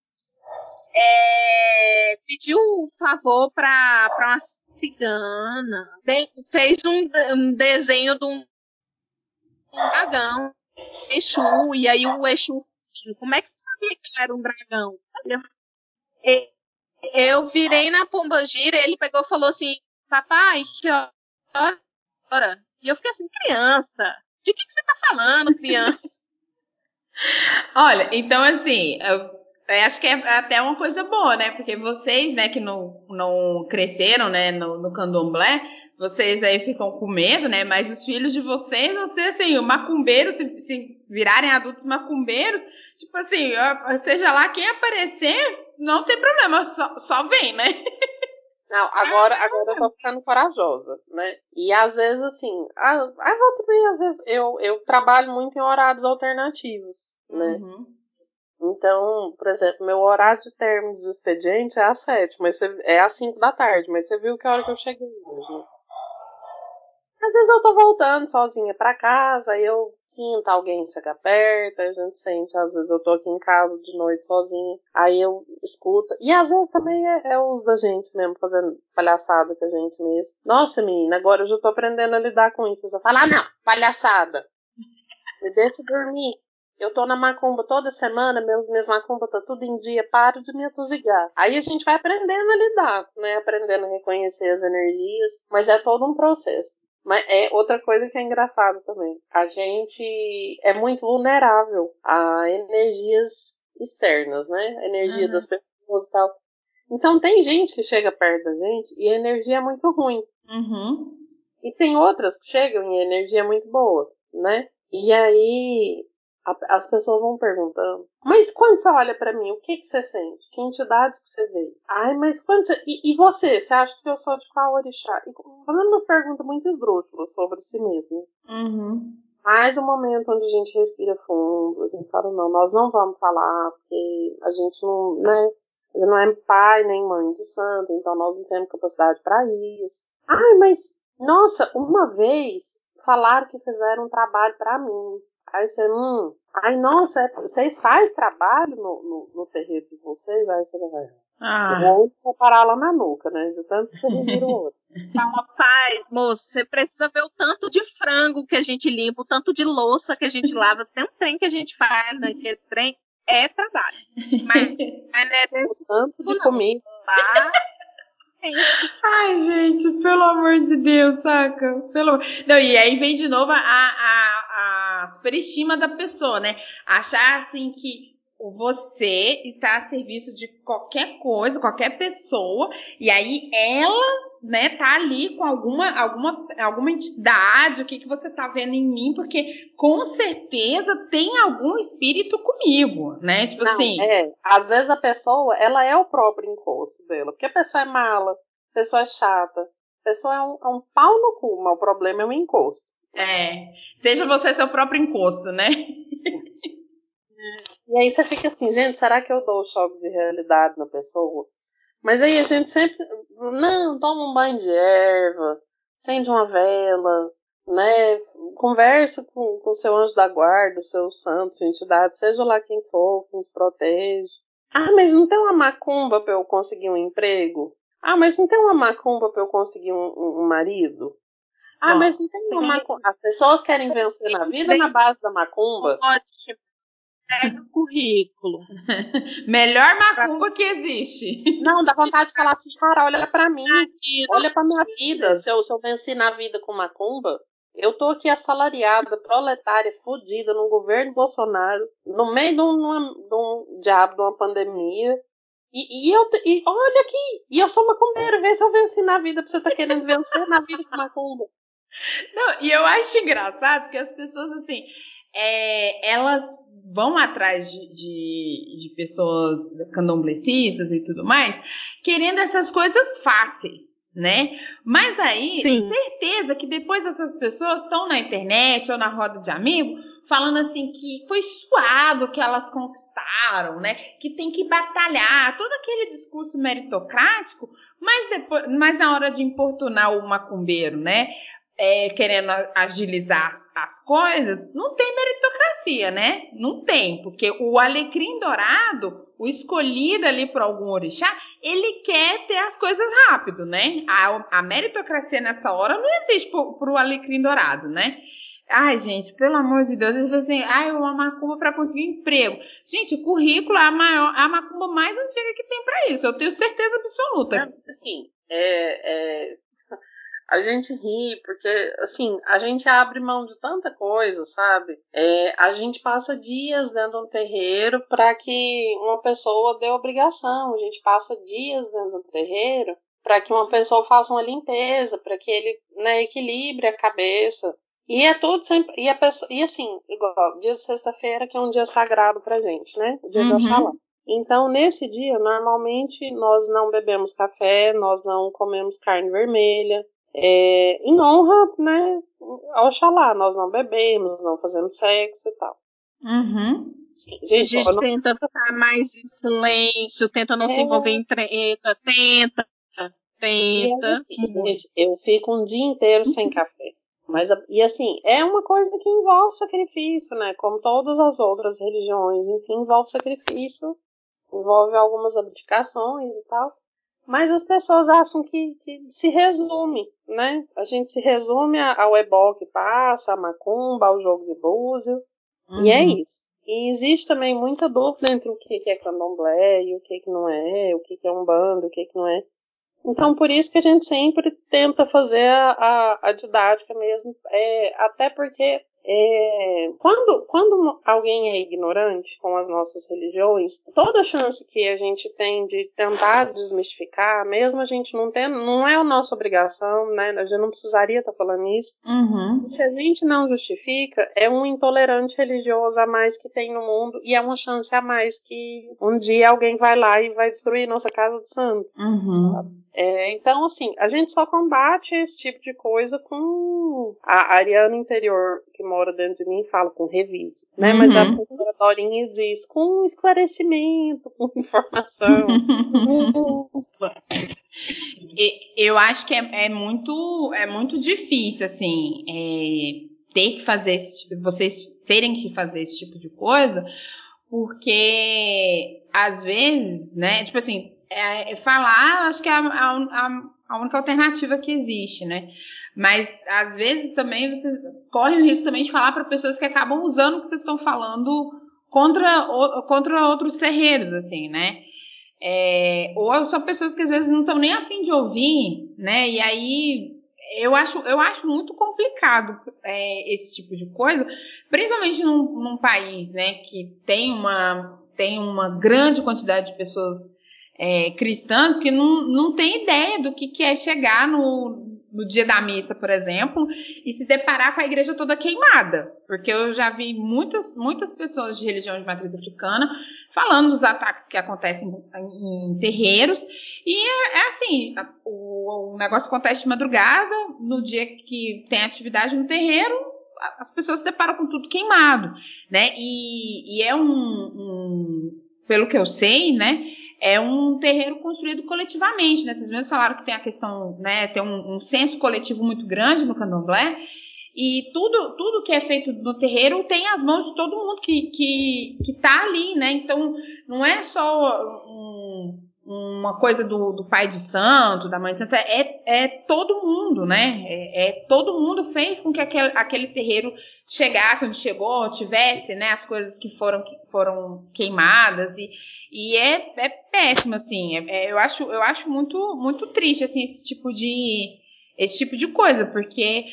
É, pediu um favor para uma cigana, de, fez um, um, desenho de um, dragão, Exu, e aí o Exu, como é que você sabia que eu era um dragão? Eu, eu virei na pomba gira, ele pegou e falou assim, papai, que hora E eu fiquei assim, criança, de que, que você tá falando, criança? Olha, então assim, eu, eu, acho que é até uma coisa boa, né? Porque vocês, né, que não, não cresceram, né, no, no candomblé, vocês aí ficam com medo, né? Mas os filhos de vocês vão ser assim, macumbeiros, se, se virarem adultos macumbeiros, tipo assim, seja lá quem aparecer, não tem problema, só, só vem, né? Não, agora, agora eu tô ficando corajosa, né? E às vezes, assim, a, a volta bem, às vezes, eu, eu trabalho muito em horários alternativos, né? Uhum. Então, por exemplo, meu horário de término do expediente é às sete, mas você, é às cinco da tarde, mas você viu que hora que eu cheguei hoje? Às vezes eu tô voltando sozinha para casa, e eu sinto alguém chegar perto, a gente sente, às vezes eu tô aqui em casa de noite sozinha, aí eu escuto. E às vezes também é, é uso da gente mesmo, fazendo palhaçada com a gente mesmo. Nossa, menina, agora eu já tô aprendendo a lidar com isso. Eu já falo, ah, não, palhaçada. Me deixa dormir. Eu tô na macumba toda semana, minhas, minhas macumbas tá tudo em dia, paro de me atusigar. Aí a gente vai aprendendo a lidar, né? Aprendendo a reconhecer as energias, mas é todo um processo. Mas é outra coisa que é engraçada também. A gente é muito vulnerável a energias externas, né? A energia uhum. das pessoas e tal. Então tem gente que chega perto da gente e a energia é muito ruim. Uhum. E tem outras que chegam e a energia é muito boa, né? E aí as pessoas vão perguntando, mas quando você olha para mim, o que, que você sente? Que entidade que você vê? Ai, mas quando você... E, e você? Você acha que eu sou de qual orixá? E fazendo umas perguntas muito esdrúxulas sobre si mesmo. Uhum. Mais um momento onde a gente respira fundo, a gente fala, não, nós não vamos falar, porque a gente não, né, não é pai nem mãe de santo, então nós não temos capacidade para isso. Ai, mas, nossa, uma vez falaram que fizeram um trabalho para mim. Aí você, hum, ai, nossa, é, vocês fazem trabalho no, no, no, terreiro de vocês? Aí você vai. Ah. Eu vou parar lá na nuca, né? De tanto que você revira o outro. Fala, faz, moço, você precisa ver o tanto de frango que a gente limpa, o tanto de louça que a gente lava. Tem um trem que a gente faz naquele trem, é trabalho. Mas, mas não é desse tanto tipo, de comida. Tá? Ai, gente, pelo amor de Deus, saca? Pelo... Não, e aí vem de novo a, a, a superestima da pessoa, né? Achar assim que você está a serviço de qualquer coisa, qualquer pessoa, e aí ela, né, tá ali com alguma alguma alguma entidade, o que que você tá vendo em mim, porque com certeza tem algum espírito comigo, né? Tipo Não, assim. É, às vezes a pessoa, ela é o próprio encosto dela, porque a pessoa é mala, a pessoa é chata, a pessoa é um, é um pau no cu, mas o problema é o encosto. É, seja você seu próprio encosto, né? E aí você fica assim, gente, será que eu dou o choque de realidade na pessoa? Mas aí a gente sempre, não, toma um banho de erva, acende uma vela, né? Conversa com o seu anjo da guarda, seu santo, sua entidade, seja lá quem for, quem te protege. Ah, mas não tem uma macumba para eu conseguir um emprego? Ah, mas não tem uma macumba para eu conseguir um, um, marido? Ah, Bom, mas não tem uma macumba. As pessoas querem vencer na vida na base da macumba. Ótimo pega o currículo. Melhor macumba que existe. Não, dá vontade de falar assim, cara, olha para mim, olha para minha vida. Se eu, se eu venci na vida com macumba, eu tô aqui assalariada, proletária, fodida no governo Bolsonaro, no meio de um, de um diabo de uma pandemia. E, e eu e olha aqui, e eu sou macumbeira, vê se eu venci na vida, você tá querendo vencer na vida com macumba. Não, e eu acho engraçado que as pessoas, assim, é, elas vão atrás de, de, de pessoas candomblecistas e tudo mais, querendo essas coisas fáceis, né? Mas aí, Sim. certeza que depois essas pessoas estão na internet ou na roda de amigos falando assim que foi suado que elas conquistaram, né? Que tem que batalhar, todo aquele discurso meritocrático, mas depois, mas na hora de importunar o macumbeiro, né? É, querendo agilizar as coisas, não tem meritocracia, né? Não tem, porque o alecrim dourado, o escolhido ali por algum orixá, ele quer ter as coisas rápido, né? A, a meritocracia nessa hora não existe para o alecrim dourado, né? Ai, gente, pelo amor de Deus, eles falam assim, ai, uma macumba para conseguir emprego. Gente, o currículo é a maior, a macumba mais antiga que tem para isso, eu tenho certeza absoluta. Assim, é, é a gente ri, porque, assim, a gente abre mão de tanta coisa, sabe? É, a gente passa dias dentro de um terreiro para que uma pessoa dê obrigação, a gente passa dias dentro de um terreiro para que uma pessoa faça uma limpeza, para que ele né, equilibre a cabeça. E é tudo sempre. E, a pessoa, e assim, igual, dia de sexta-feira, que é um dia sagrado pra gente, né? O dia uhum. de Oxalá. Então, nesse dia, normalmente nós não bebemos café, nós não comemos carne vermelha, é, em honra, né, ao Oxalá. Nós não bebemos, não fazemos sexo e tal. Uhum. Sim, gente, a gente tenta ficar mais em silêncio, tenta não é... se envolver em treta, tenta, tenta. É gente, eu fico um dia inteiro sem café. Mas, e assim, é uma coisa que envolve sacrifício, né? Como todas as outras religiões, enfim, envolve sacrifício, envolve algumas abdicações e tal. Mas as pessoas acham que, que se resume, né? A gente se resume ao ebó que passa, a macumba, ao jogo de búzio, uhum. e é uhum. isso. E existe também muita dúvida entre o que é candomblé e o que, não é, o que, é um bando, o que, que não é. Então, por isso que a gente sempre tenta fazer a, a, a didática mesmo, é, até porque é, quando, quando alguém é ignorante com as nossas religiões, toda chance que a gente tem de tentar desmistificar, mesmo a gente não tendo, não é a nossa obrigação, né? A gente não precisaria estar tá falando isso. Uhum. Se a gente não justifica, é um intolerante religioso a mais que tem no mundo e é uma chance a mais que um dia alguém vai lá e vai destruir nossa casa de santo. Uhum. É, então, assim, a gente só combate esse tipo de coisa com a Ariana interior que mora dentro de mim fala com revide, né? Uhum. Mas a professora Dorinha diz com esclarecimento, com informação. Eu acho que é, é, muito é muito difícil assim é, ter que fazer esse, vocês terem que fazer esse tipo de coisa, porque às vezes, né? Tipo assim, é, é falar, acho que é a, a, a única alternativa que existe, né? Mas às vezes também você corre o risco também de falar para pessoas que acabam usando o que vocês estão falando contra, contra outros terreiros, assim, né? É, ou são pessoas que às vezes não estão nem afim de ouvir, né? E aí eu acho, eu acho muito complicado é, esse tipo de coisa, principalmente num, num, país, né, que tem uma, tem uma grande quantidade de pessoas é, cristãs que não, não tem ideia do que, que é chegar no, no dia da missa, por exemplo, e se deparar com a igreja toda queimada. Porque eu já vi muitas, muitas pessoas de religião de matriz africana falando dos ataques que acontecem em, terreiros. E é, é assim: o, o, negócio acontece de madrugada, no dia que tem atividade no terreiro, as pessoas se deparam com tudo queimado. Né? E, e é um, um. Pelo que eu sei, né? É um terreiro construído coletivamente, né? Vocês mesmos falaram que tem a questão, né? Tem um, um senso coletivo muito grande no candomblé. E tudo, tudo que é feito no terreiro tem as mãos de todo mundo que, que, que tá ali, né? Então, não é só um, uma coisa do, do pai de santo, da mãe de santo, é, é todo mundo, né? É, é, todo mundo fez com que aquele, aquele terreiro chegasse onde chegou, tivesse, né, as coisas que foram, que foram queimadas e, e é, é péssimo, assim, é, é, eu, acho, eu acho muito, muito triste, assim, esse tipo de, esse tipo de coisa, porque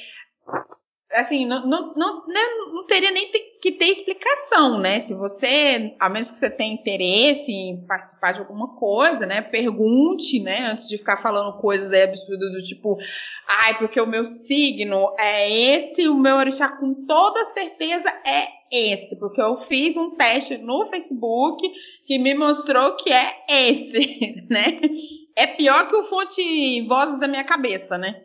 assim, não, não, não, né, não teria nem que ter explicação, né? Se você, a menos que você tenha interesse em participar de alguma coisa, né? Pergunte, né? Antes de ficar falando coisas absurdas do tipo, ai, porque o meu signo é esse, o meu orixá com toda certeza é esse, porque eu fiz um teste no Facebook que me mostrou que é esse, né? É pior que o fonte vozes da minha cabeça, né?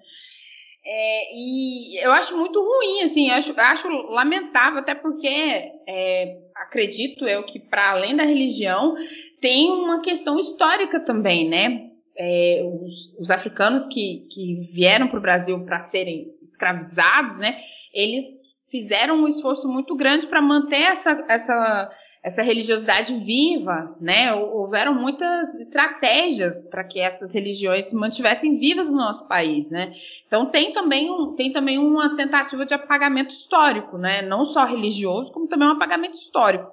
É, e eu acho muito ruim, assim, acho, acho lamentável, até porque é, acredito eu que, para além da religião, tem uma questão histórica também, né? É, os, os, africanos que, que vieram para o Brasil para serem escravizados, né? Eles fizeram um esforço muito grande para manter essa, essa essa religiosidade viva, né? Houveram muitas estratégias para que essas religiões se mantivessem vivas no nosso país, né? Então tem também, um, tem também uma tentativa de apagamento histórico, né? Não só religioso, como também um apagamento histórico,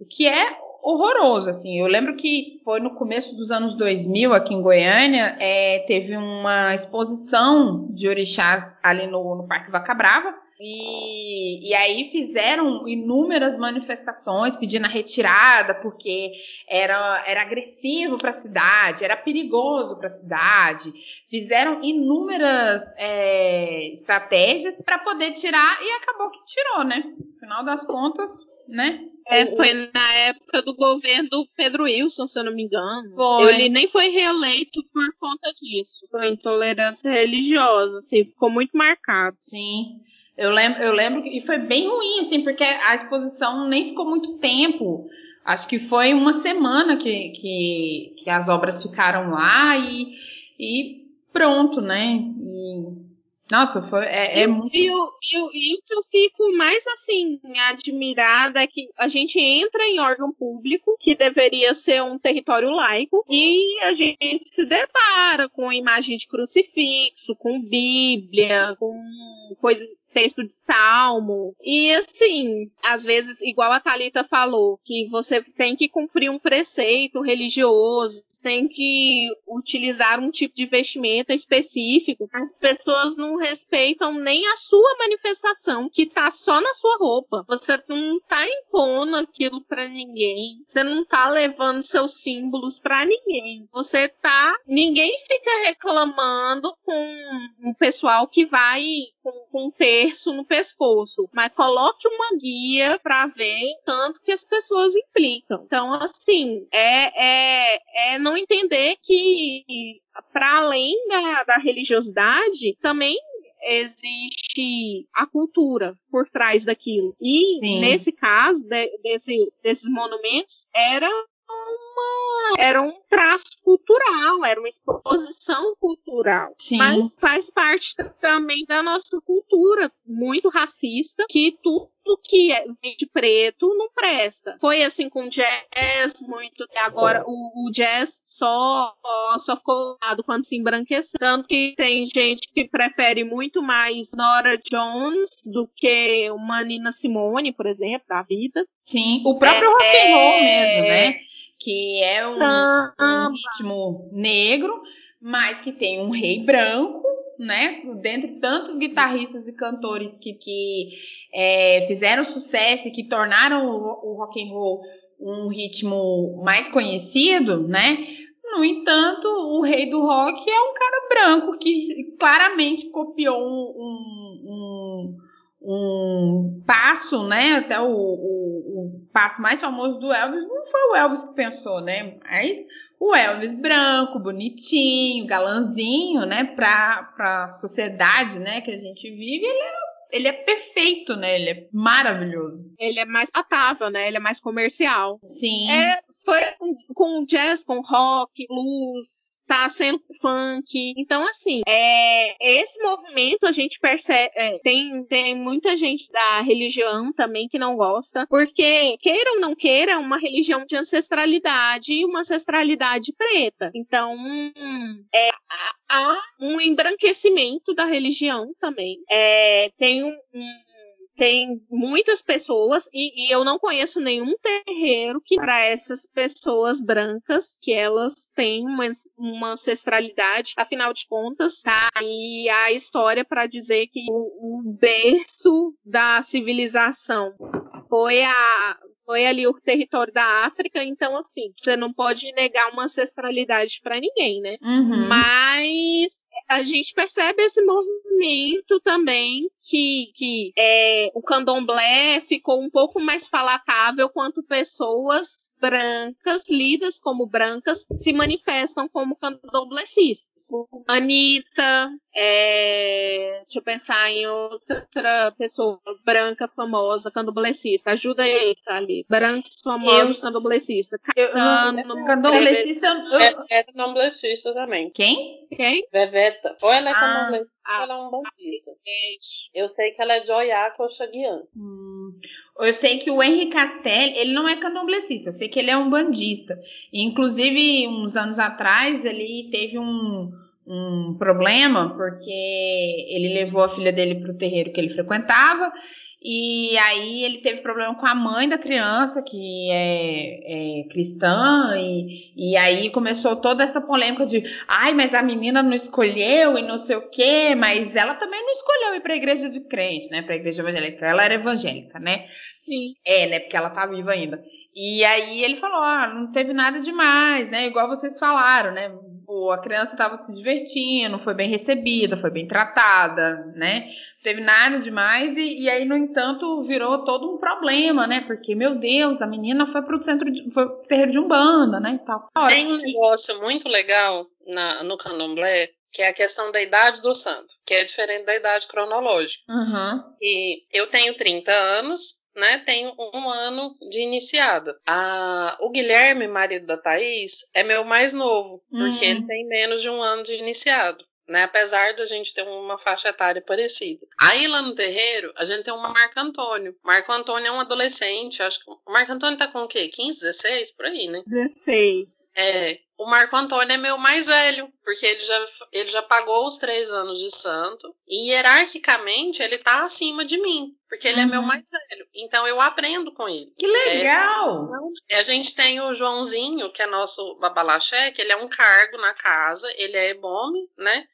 o que é horroroso, assim. Eu lembro que foi no começo dos anos 2000, aqui em Goiânia, é, teve uma exposição de orixás ali no, no Parque Vaca Brava, e, e, aí fizeram inúmeras manifestações pedindo a retirada, porque era, era agressivo para a cidade, era perigoso para a cidade. Fizeram inúmeras é, estratégias para poder tirar e acabou que tirou, né? No final das contas, né? É, foi na época do governo do Pedro Wilson, se eu não me engano. Foi. Ele nem foi reeleito por conta disso. Foi intolerância religiosa, assim, ficou muito marcado. Sim. Eu lembro, eu lembro que e foi bem ruim, assim, porque a exposição nem ficou muito tempo. Acho que foi uma semana que, que, que as obras ficaram lá e, e pronto, né? E, nossa, foi, é, é muito. E, o, e, o, e o que eu fico mais assim admirada é que a gente entra em órgão público, que deveria ser um território laico, e a gente se depara com imagem de crucifixo, com Bíblia, com coisas texto de salmo. E assim, às vezes, igual a Talita falou, que você tem que cumprir um preceito religioso, tem que utilizar um tipo de vestimenta específico. As pessoas não respeitam nem a sua manifestação, que tá só na sua roupa. Você não tá impondo aquilo para ninguém. Você não tá levando seus símbolos para ninguém. Você tá, ninguém fica reclamando com o pessoal que vai com, com ter terço no pescoço, mas coloque uma guia para ver tanto que as pessoas implicam. Então, assim, é, é, é não entender que para além da, da religiosidade, também existe a cultura por trás daquilo. E Sim. nesse caso, de, desse, desses monumentos, era uma, era um traço cultural, era uma exposição cultural. Sim. Mas faz parte também da nossa cultura muito racista, que tudo que é de preto não presta. Foi assim com jazz, muito. Agora o, o jazz só, só ficou lado quando se embranqueceu. Tanto que tem gente que prefere muito mais Nora Jones do que uma Nina Simone, por exemplo, da vida. Sim, o próprio é, rock and roll mesmo, né? Que é um, um, ritmo negro, mas que tem um rei branco, né? Dentre tantos guitarristas e cantores que, que é, fizeram sucesso e que tornaram o, o rock and roll um ritmo mais conhecido, né? No entanto, o rei do rock é um cara branco que claramente copiou um, um, um passo, né? Até o, o, o, passo mais famoso do Elvis não foi o Elvis que pensou, né? Mas o Elvis branco, bonitinho, galanzinho, né? Para a sociedade, né? Que a gente vive, ele é ele é perfeito, né? Ele é maravilhoso. Ele é mais patável, né? Ele é mais comercial. Sim. É, foi com, com jazz, com rock, blues, tá sendo funk. Então, assim, é, esse movimento a gente percebe. É, tem, tem muita gente da religião também que não gosta, porque, queira ou não queira, é uma religião de ancestralidade e uma ancestralidade preta. Então, é, há um embranquecimento da religião também. É, tem um, um tem muitas pessoas e, e, eu não conheço nenhum terreiro que para essas pessoas brancas que elas têm uma, uma, ancestralidade, afinal de contas, tá aí a história para dizer que o, o berço da civilização foi a foi ali o território da África, então assim, você não pode negar uma ancestralidade para ninguém, né? Uhum. Mas a gente percebe esse movimento também que, que é, o candomblé ficou um pouco mais palatável quanto pessoas brancas, lidas como brancas, se manifestam como candomblecistas. Anitta, é, deixa eu pensar em outra pessoa branca famosa, candomblessista. Ajuda aí, ali. Brancos famosos, candomblessista. Candomblessista. É, é candomblessista também. Quem? Quem? Veveta. Ou ela é ah, candomblessista, ah, ou ela é um bandista. Eu sei que ela é Joiaca ou Xaguian. Hum. Eu sei que o Henri Castelli, ele não é candomblessista, eu sei que ele é um bandista. Inclusive, uns anos atrás, ele teve um, um problema, porque ele levou a filha dele para o terreiro que ele frequentava, E aí ele teve problema com a mãe da criança, que é, é, cristã, e, e aí começou toda essa polêmica de ai, mas a menina não escolheu e não sei o quê, mas ela também não escolheu ir pra igreja de crente, né? Pra igreja evangélica. Ela era evangélica, né? Sim. É, né? Porque ela tá viva ainda. E aí ele falou, ah, não teve nada demais, né? Igual vocês falaram, né? Pô, a criança estava se divertindo, foi bem recebida, foi bem tratada, né? Não teve nada demais e, e, aí, no entanto, virou todo um problema, né? Porque, meu Deus, a menina foi pro centro, de, foi pro terreiro de Umbanda, né? E tal. Tem um negócio muito legal na, no candomblé, que é a questão da idade do santo, que é diferente da idade cronológica. Uhum. E eu tenho 30 anos, né, tem um ano de iniciado. A, o Guilherme, marido da Thaís, é meu mais novo, porque ele tem menos de um ano de iniciado. Né, apesar de a gente ter uma faixa etária parecida. Aí lá no terreiro, a gente tem uma Marco Antônio. Marco Antônio é um adolescente, acho que o Marco Antônio tá com o quê? 15, 16? Por aí, né? 16. É, o Marco Antônio é meu mais velho, porque ele já, ele já pagou os três anos de santo, e hierarquicamente ele tá acima de mim, porque ele uhum. é meu mais velho. Então eu aprendo com ele. Que legal! É, a gente tem o Joãozinho, que é nosso babalaché, que ele é um cargo na casa, ele é ebome, né?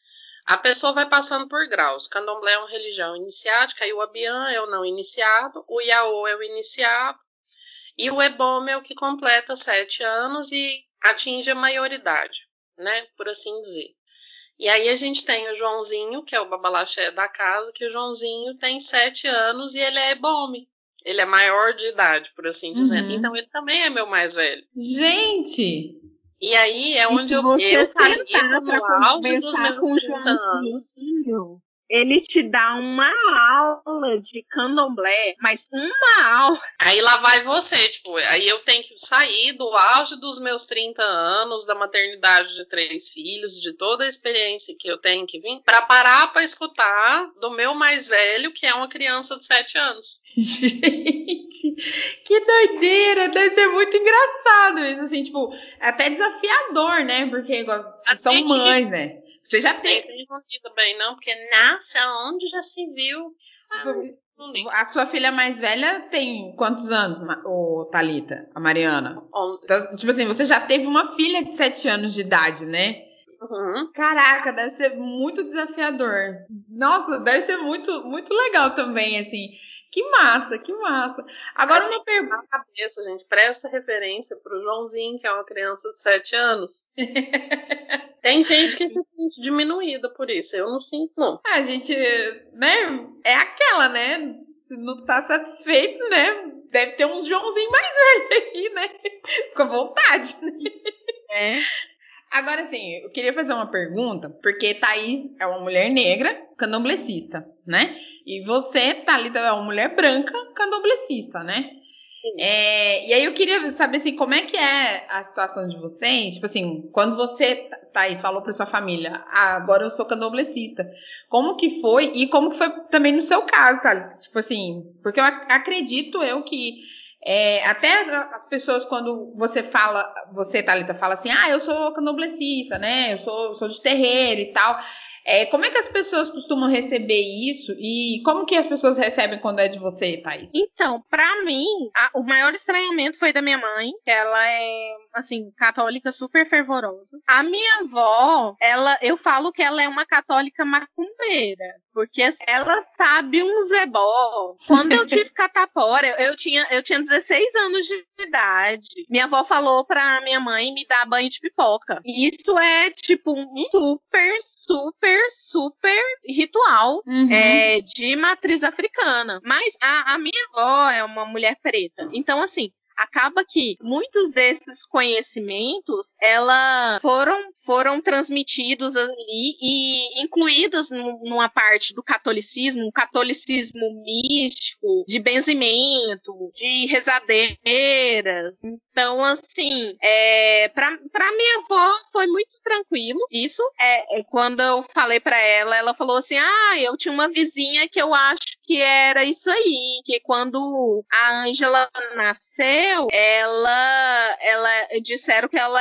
A pessoa vai passando por graus. Candomblé é uma religião iniciática, e o Abian é o não iniciado, o Iaô é o iniciado, e o Ebome é o que completa sete anos e atinge a maioridade, né? Por assim dizer. E aí a gente tem o Joãozinho, que é o babalaché da casa, que o Joãozinho tem sete anos e ele é Ebome. Ele é maior de idade, por assim dizer. Uhum. Então ele também é meu mais velho. Gente! E aí é onde eu, eu estaria no auge dos meus com 30 anos. Ele te dá uma aula de candomblé, mas uma aula. Aí lá vai você, tipo, aí eu tenho que sair do auge dos meus 30 anos, da maternidade de três filhos, de toda a experiência que eu tenho que vir, para parar para escutar do meu mais velho, que é uma criança de 7 anos. Gente, que doideira! Deve ser muito engraçado isso, assim, tipo, até desafiador, né? Porque igual, são mães, né? Você já tem. Não também, não, porque nasce aonde já se viu. Ah, a sua filha mais velha tem quantos anos, o Talita, a Mariana? 11. Então, tipo assim, você já teve uma filha de 7 anos de idade, né? Uhum. Caraca, deve ser muito desafiador. Nossa, deve ser muito, muito legal também, assim. Que massa, que massa. Agora uma pergunta. Na cabeça, gente, presta referência pro Joãozinho, que é uma criança de 7 anos. Tem gente que se sente diminuída por isso. Eu não sinto, não. A gente, né? É aquela, né? Se não tá satisfeito, né? Deve ter uns Joãozinho mais velho aí, né? Com vontade, né? É. Agora, assim, eu queria fazer uma pergunta, porque Thaís é uma mulher negra, candomblessista, né? E você, Thalita, é uma mulher branca, candomblessista, né? É, e aí eu queria saber assim, como é que é a situação de vocês? Tipo assim, quando você, Thaís, falou para sua família, ah, agora eu sou candomblessista, como que foi? E como que foi também no seu caso, tá? Tipo assim, porque eu acredito eu que é, até as pessoas, quando você fala, você, Thalita, fala assim, ah, eu sou candomblessista, né? Eu sou, sou de terreiro e tal. É, como é que as pessoas costumam receber isso e como que as pessoas recebem quando é de você, Thaís? Então, para mim, a, o maior estranhamento foi da minha mãe, ela é, assim, católica super fervorosa. A minha avó, ela, eu falo que ela é uma católica macumbeira, porque ela sabe um zebó. Quando eu tive catapora, eu, eu, tinha, eu tinha 16 anos de idade. Minha avó falou pra minha mãe me dar banho de pipoca. E isso é, tipo, um super, super, super ritual uhum. é, de matriz africana. Mas a, a minha avó é uma mulher preta. Então, assim, acaba que muitos desses conhecimentos ela foram foram transmitidos ali e incluídos numa parte do catolicismo, um catolicismo místico, de benzimento, de rezadeiras. Então, assim, é, para minha avó foi muito tranquilo. Isso é, é quando eu falei para ela, ela falou assim: "Ah, eu tinha uma vizinha que eu acho que era isso aí, que quando a Ângela nasceu morreu, ela, ela disseram que ela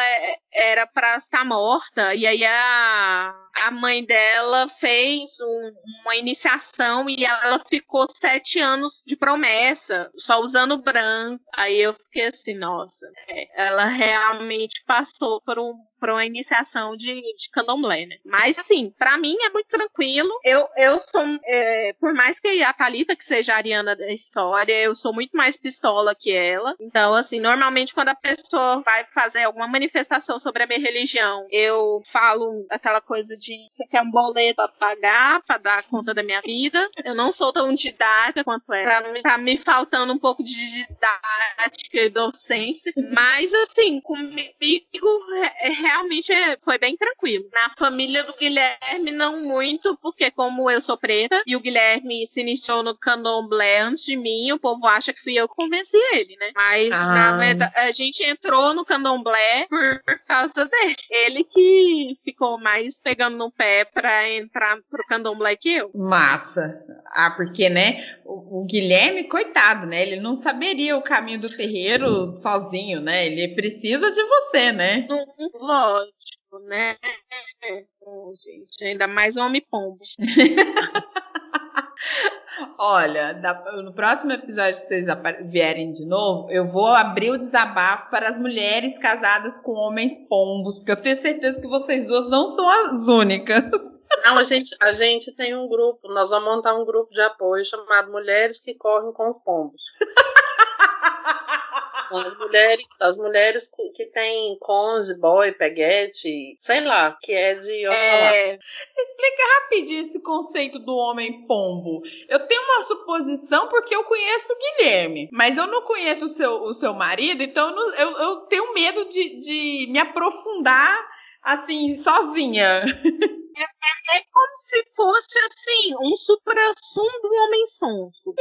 era para estar morta e aí a, a mãe dela fez um, uma iniciação e ela ficou sete anos de promessa, só usando branco. Aí eu fiquei assim, nossa, é, ela realmente passou por um para uma iniciação de, de candomblé, né? Mas, assim, para mim é muito tranquilo. Eu, eu sou, é, por mais que a Thalita, que seja a Ariana da história, eu sou muito mais pistola que ela. Então, assim, normalmente quando a pessoa vai fazer alguma manifestação sobre a minha religião, eu falo aquela coisa de você quer um boleto pra pagar, pra dar conta da minha vida. Eu não sou tão didática quanto é. Tá, me faltando um pouco de didática e docência. Mas, assim, comigo é realmente é, foi bem tranquilo. Na família do Guilherme, não muito, porque como eu sou preta e o Guilherme se iniciou no candomblé antes de mim, o povo acha que fui eu que convenci ele, né? Mas, ah. na verdade, a gente entrou no candomblé por, por causa dele. Ele que ficou mais pegando no pé pra entrar pro candomblé que eu. Massa. Ah, porque, né, o, o Guilherme, coitado, né? Ele não saberia o caminho do terreiro sozinho, né? Ele precisa de você, né? Não, lógico, né? Oh, gente, ainda mais homem pombo. Olha, no próximo episódio que vocês vierem de novo, eu vou abrir o desabafo para as mulheres casadas com homens pombos, porque eu tenho certeza que vocês duas não são as únicas. Não, a gente, a gente tem um grupo, nós vamos montar um grupo de apoio chamado Mulheres que Correm com os Pombos. As mulheres, as mulheres que têm conge, boy, peguete, sei lá, que é de Oxalá. É, explica rapidinho esse conceito do homem pombo. Eu tenho uma suposição porque eu conheço o Guilherme, mas eu não conheço o seu, o seu marido, então eu, não, eu, eu tenho medo de, de me aprofundar assim, sozinha. É, é, é, como se fosse assim, um supra-sumo do homem sonso.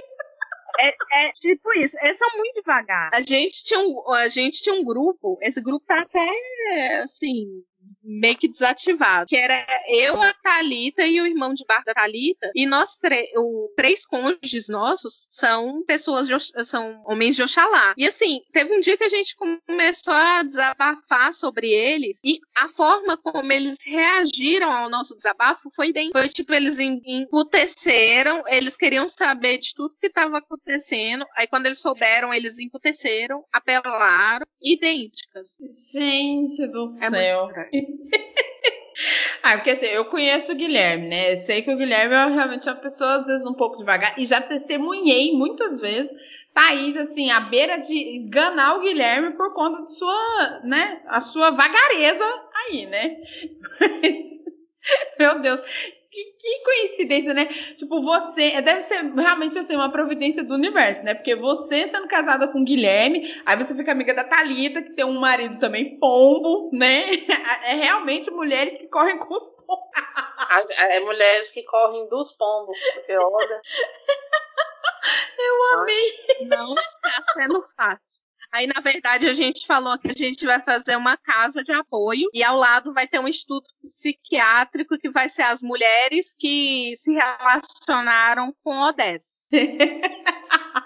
É, é, tipo isso, eles são muito devagar. A gente tinha um, a gente tinha um grupo, esse grupo tá até assim, meio que desativado. Que era eu, a Thalita e o irmão de bar da Thalita. E nós o, três cônjuges nossos são pessoas, de, são homens de Oxalá. E assim, teve um dia que a gente começou a desabafar sobre eles. E a forma como eles reagiram ao nosso desabafo foi bem. Foi tipo, eles emputeceram, eles queriam saber de tudo que estava acontecendo. Aí quando eles souberam, eles emputeceram, apelaram, idênticas. Gente do é céu. ah, porque assim, eu conheço o Guilherme, né? Eu sei que o Guilherme é realmente uma pessoa, às vezes, um pouco devagar. E já testemunhei muitas vezes Thaís, assim, à beira de esganar o Guilherme por conta de sua, né? A sua vagareza aí, né? Meu Deus que, que, coincidência, né? Tipo, você. Deve ser realmente assim, uma providência do universo, né? Porque você sendo casada com o Guilherme, aí você fica amiga da Thalita, que tem um marido também pombo, né? É realmente mulheres que correm com os pombos. É mulheres que correm dos pombos, porque olha. Eu amei. Não está sendo fácil. Aí, na verdade, a gente falou que a gente vai fazer uma casa de apoio e ao lado vai ter um instituto psiquiátrico que vai ser as mulheres que se relacionaram com Odessa.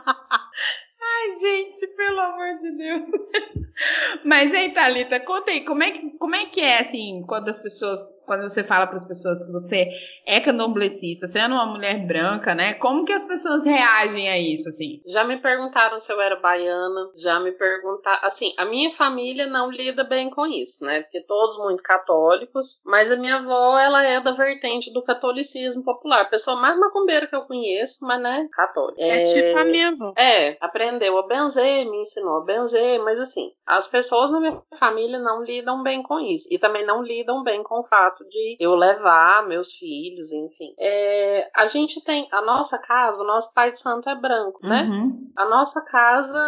Ai, gente, pelo amor de Deus. Mas aí, Thalita, conta aí, como é que, como é, que é, assim, quando as pessoas quando você fala para as pessoas que você é candomblessista, sendo uma mulher branca, né? Como que as pessoas reagem a isso, assim? Já me perguntaram se eu era baiana, já me perguntaram. Assim, a minha família não lida bem com isso, né? Porque todos muito católicos, mas a minha avó, ela é da vertente do catolicismo popular. A pessoa mais macumbeira que eu conheço, mas, né, católica. É, é tipo a minha avó. É, aprendeu a benzer, me ensinou a benzer, mas assim, as pessoas na minha família não lidam bem com isso. E também não lidam bem com o fato de eu levar meus filhos, enfim. É, a gente tem a nossa casa, o nosso pai de santo é branco, né? Uhum. A nossa casa,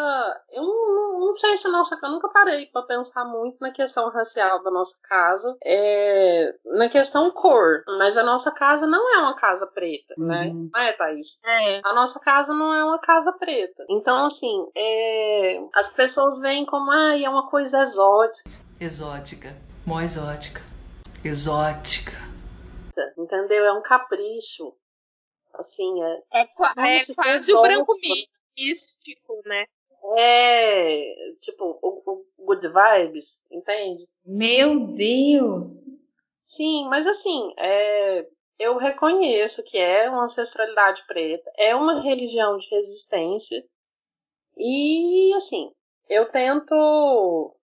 eu não, não sei se a nossa eu nunca parei para pensar muito na questão racial da nossa casa, é, na questão cor, mas a nossa casa não é uma casa preta, né? uhum. né? Não é, Thaís? É. A nossa casa não é uma casa preta. Então, assim, é, as pessoas veem como, ah, é uma coisa exótica. Exótica, mó exótica exótica. Entendeu? É um capricho. Assim, é. É, é quase o branco místico, né? É, tipo, o, o good vibes, entende? Meu Deus! Sim, mas assim, é, eu reconheço que é uma ancestralidade preta, é uma religião de resistência. E assim, eu tento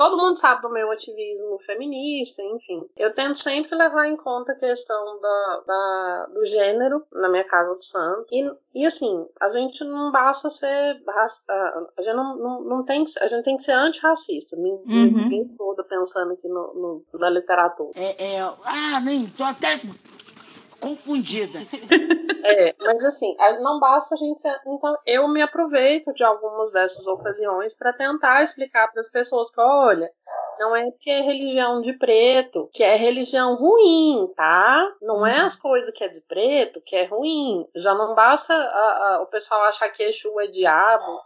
todo mundo sabe do meu ativismo feminista, enfim. Eu tento sempre levar em conta a questão da, da do gênero na minha casa de santo. E, e assim, a gente não basta ser. A gente não, não, não tem, a gente tem que ser antirracista. Uhum. Ninguém toda pensando aqui no, no, na literatura. É, é, ah, nem, tô até confundida. É, mas assim, não basta a gente. Então, eu me aproveito de algumas dessas ocasiões para tentar explicar para as pessoas que, olha, não é que é religião de preto, que é religião ruim, tá? Não é as coisas que é de preto que é ruim. Já não basta a, a, o pessoal achar que Exu é diabo,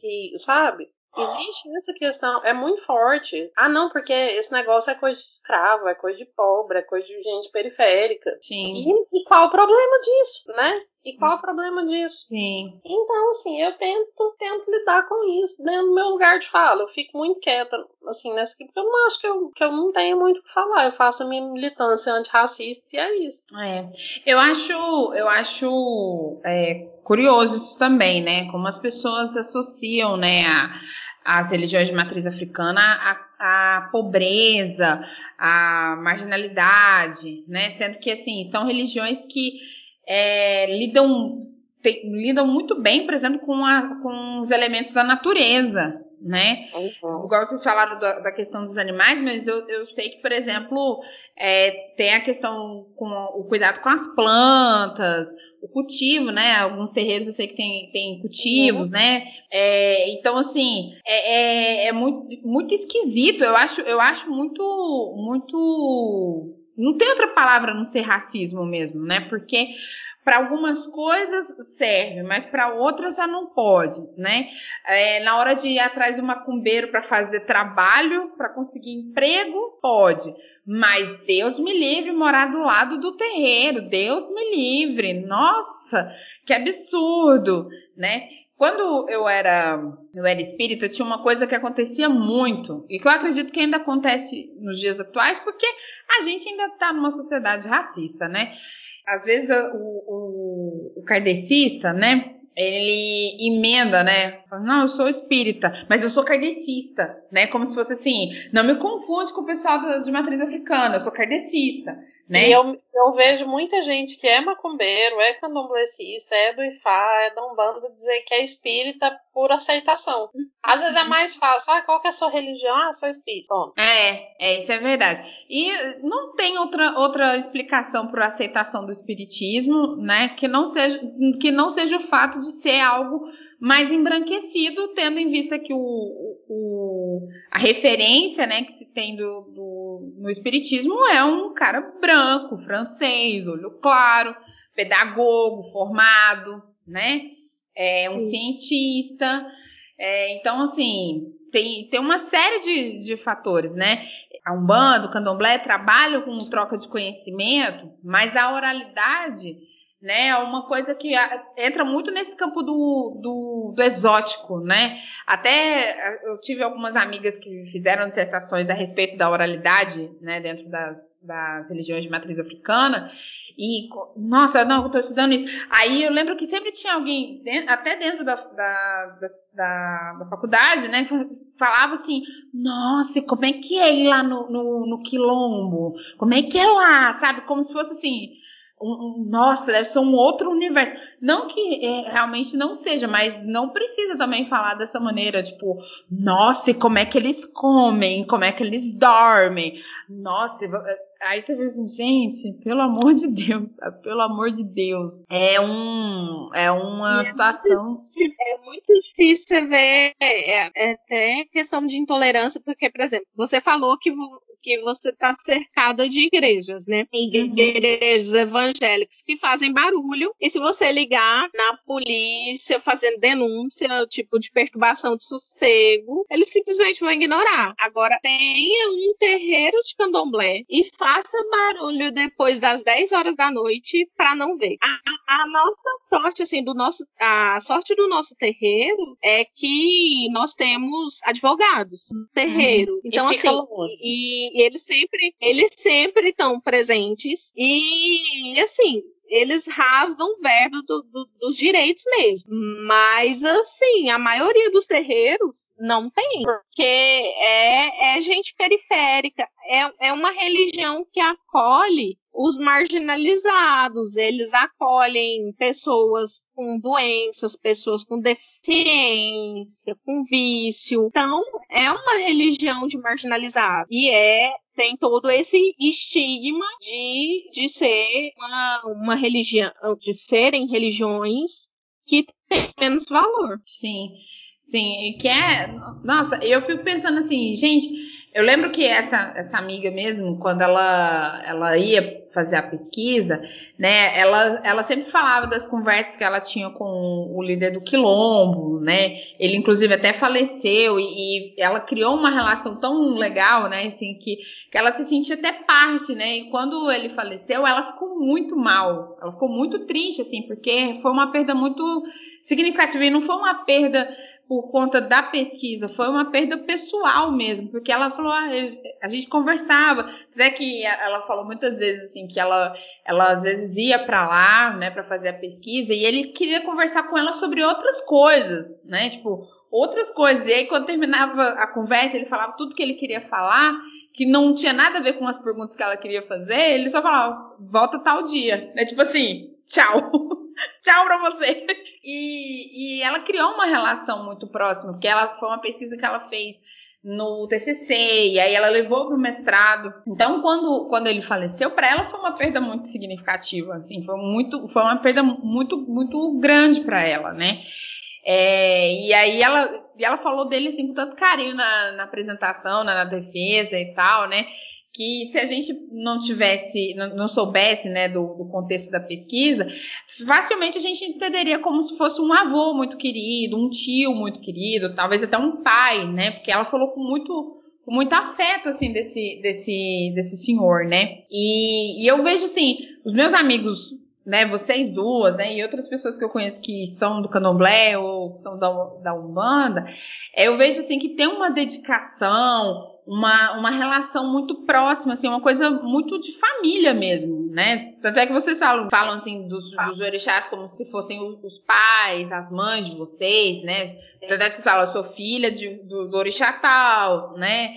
que, sabe? Existe essa questão, é muito forte. Ah, não, porque esse negócio é coisa de escravo, é coisa de pobre, é coisa de gente periférica. Sim. E, e qual o problema disso, né? E qual o problema disso? Sim. Então, assim, eu tento, tento lidar com isso dentro do meu lugar de fala. Eu fico muito quieta, assim, nessa porque eu não acho que eu, que eu não tenho muito o que falar. Eu faço a minha militância antirracista e é isso. É. Eu acho, eu acho é, curioso isso também, né? Como as pessoas associam, né, a as religiões de matriz africana a, a pobreza, a marginalidade, né? Sendo que assim são religiões que é, lidam te, lidam muito bem, por exemplo, com, a, com os elementos da natureza, né? Uhum. Igual vocês falaram da, da, questão dos animais, mas eu, eu sei que, por exemplo, é, tem a questão com o cuidado com as plantas, o cultivo, né? Alguns terreiros eu sei que tem, tem cultivos, uhum. né? É, então, assim, é, é, é, muito, muito esquisito. Eu acho, eu acho muito, muito. Não tem outra palavra não ser racismo mesmo, né? Porque para algumas coisas serve, mas para outras já não pode, né? É, na hora de ir atrás do macumbeiro para fazer trabalho, para conseguir emprego, pode. Mas Deus me livre morar do lado do terreiro, Deus me livre. Nossa, que absurdo, né? Quando eu era, eu era espírita, tinha uma coisa que acontecia muito, e que eu acredito que ainda acontece nos dias atuais, porque a gente ainda está numa sociedade racista, né? Às vezes o, o, o kardecista, né? Ele emenda, né? Não, eu sou espírita, mas eu sou kardecista, né? Como se fosse assim, não me confunde com o pessoal de matriz africana, eu sou kardecista. Né? E eu, eu vejo muita gente que é macumbeiro, é candomblessista, é do Ifá, é da Umbanda, dizer que é espírita por aceitação. Às vezes é mais fácil. Ah, qual que é a sua religião? Ah, sou espírita. Pronto. É, é, isso é verdade. E não tem outra, outra explicação para a aceitação do espiritismo, né? Que não, seja, que não seja o fato de ser algo mais embranquecido, tendo em vista que o, o, a referência né, que se tem do, do, no Espiritismo é um cara branco, francês, olho claro, pedagogo, formado, né? É um Sim. cientista. É, então, assim, tem, tem uma série de, de fatores, né? A Umbanda, o Candomblé trabalham com troca de conhecimento, mas a oralidade né? É uma coisa que entra muito nesse campo do, do, do, exótico, né? Até eu tive algumas amigas que fizeram dissertações a respeito da oralidade, né? Dentro das, das religiões de matriz africana. E, nossa, não, eu tô estudando isso. Aí eu lembro que sempre tinha alguém, até dentro da, da, da, da faculdade, né? Falava assim, nossa, como é que é ir lá no, no, no quilombo? Como é que é lá? Sabe? Como se fosse assim um, um, nossa, deve ser um outro universo. Não que é, realmente não seja, mas não precisa também falar dessa maneira, tipo, nossa, e como é que eles comem, como é que eles dormem. Nossa, aí você vê assim, gente, pelo amor de Deus, pelo amor de Deus. É um é uma é situação. Muito, é muito difícil ver é, é, até questão de intolerância, porque, por exemplo, você falou que que você está cercada de igrejas, né? Igrejas evangélicas que fazem barulho. E se você ligar na polícia fazendo denúncia, tipo de perturbação de sossego, eles simplesmente vão ignorar. Agora, tenha um terreiro de candomblé e faça barulho depois das 10 horas da noite para não ver. A, a, nossa sorte, assim, do nosso, a sorte do nosso terreiro é que nós temos advogados no terreiro. Uhum. Então, assim, e, e eles sempre, eles sempre estão presentes. E, assim, eles rasgam o verbo do, do, dos direitos mesmo. Mas, assim, a maioria dos terreiros não tem. Porque é, é gente periférica. É, é uma religião que acolhe os marginalizados, eles acolhem pessoas com doenças, pessoas com deficiência, com vício. Então, é uma religião de marginalizado. E é tem todo esse estigma de, de ser uma, uma religião, de serem religiões que têm menos valor. Sim, sim, e que é, nossa, eu fico pensando assim, gente, eu lembro que essa, essa amiga mesmo, quando ela, ela ia fazer a pesquisa, né, ela, ela sempre falava das conversas que ela tinha com o líder do Quilombo, né, ele inclusive até faleceu e, e ela criou uma relação tão legal, né, assim, que, que ela se sentia até parte, né, e quando ele faleceu, ela ficou muito mal, ela ficou muito triste, assim, porque foi uma perda muito significativa e não foi uma perda por conta da pesquisa, foi uma perda pessoal mesmo, porque ela falou, ah, a gente conversava, até que ela falou muitas vezes assim que ela, ela às vezes ia para lá, né, para fazer a pesquisa e ele queria conversar com ela sobre outras coisas, né, tipo outras coisas. E aí quando terminava a conversa, ele falava tudo que ele queria falar, que não tinha nada a ver com as perguntas que ela queria fazer, ele só falava, volta tal dia, né, tipo assim, tchau. Tchau pra você. E, e ela criou uma relação muito próxima, porque ela foi uma pesquisa que ela fez no TCC e aí ela levou para o mestrado. Então, quando, quando ele faleceu, para ela foi uma perda muito significativa, assim, foi muito, foi uma perda muito, muito grande para ela, né? É, e aí ela, ela falou dele assim com tanto carinho na, na apresentação, na, na defesa e tal, né? Que se a gente não tivesse, não, soubesse, né, do, do, contexto da pesquisa, facilmente a gente entenderia como se fosse um avô muito querido, um tio muito querido, talvez até um pai, né, porque ela falou com muito, com muito afeto, assim, desse, desse, desse senhor, né, e, e eu vejo, assim, os meus amigos, né, vocês duas, né, e outras pessoas que eu conheço que são do candomblé ou são da, da Umbanda, eu vejo, assim, que tem uma dedicação, uma, uma relação muito próxima, assim, uma coisa muito de família mesmo, né? Tanto é que vocês falam, falam assim, dos, dos orixás como se fossem os pais, as mães de vocês, né? Tanto é que vocês falam, eu sou filha de, do, do orixá tal, né?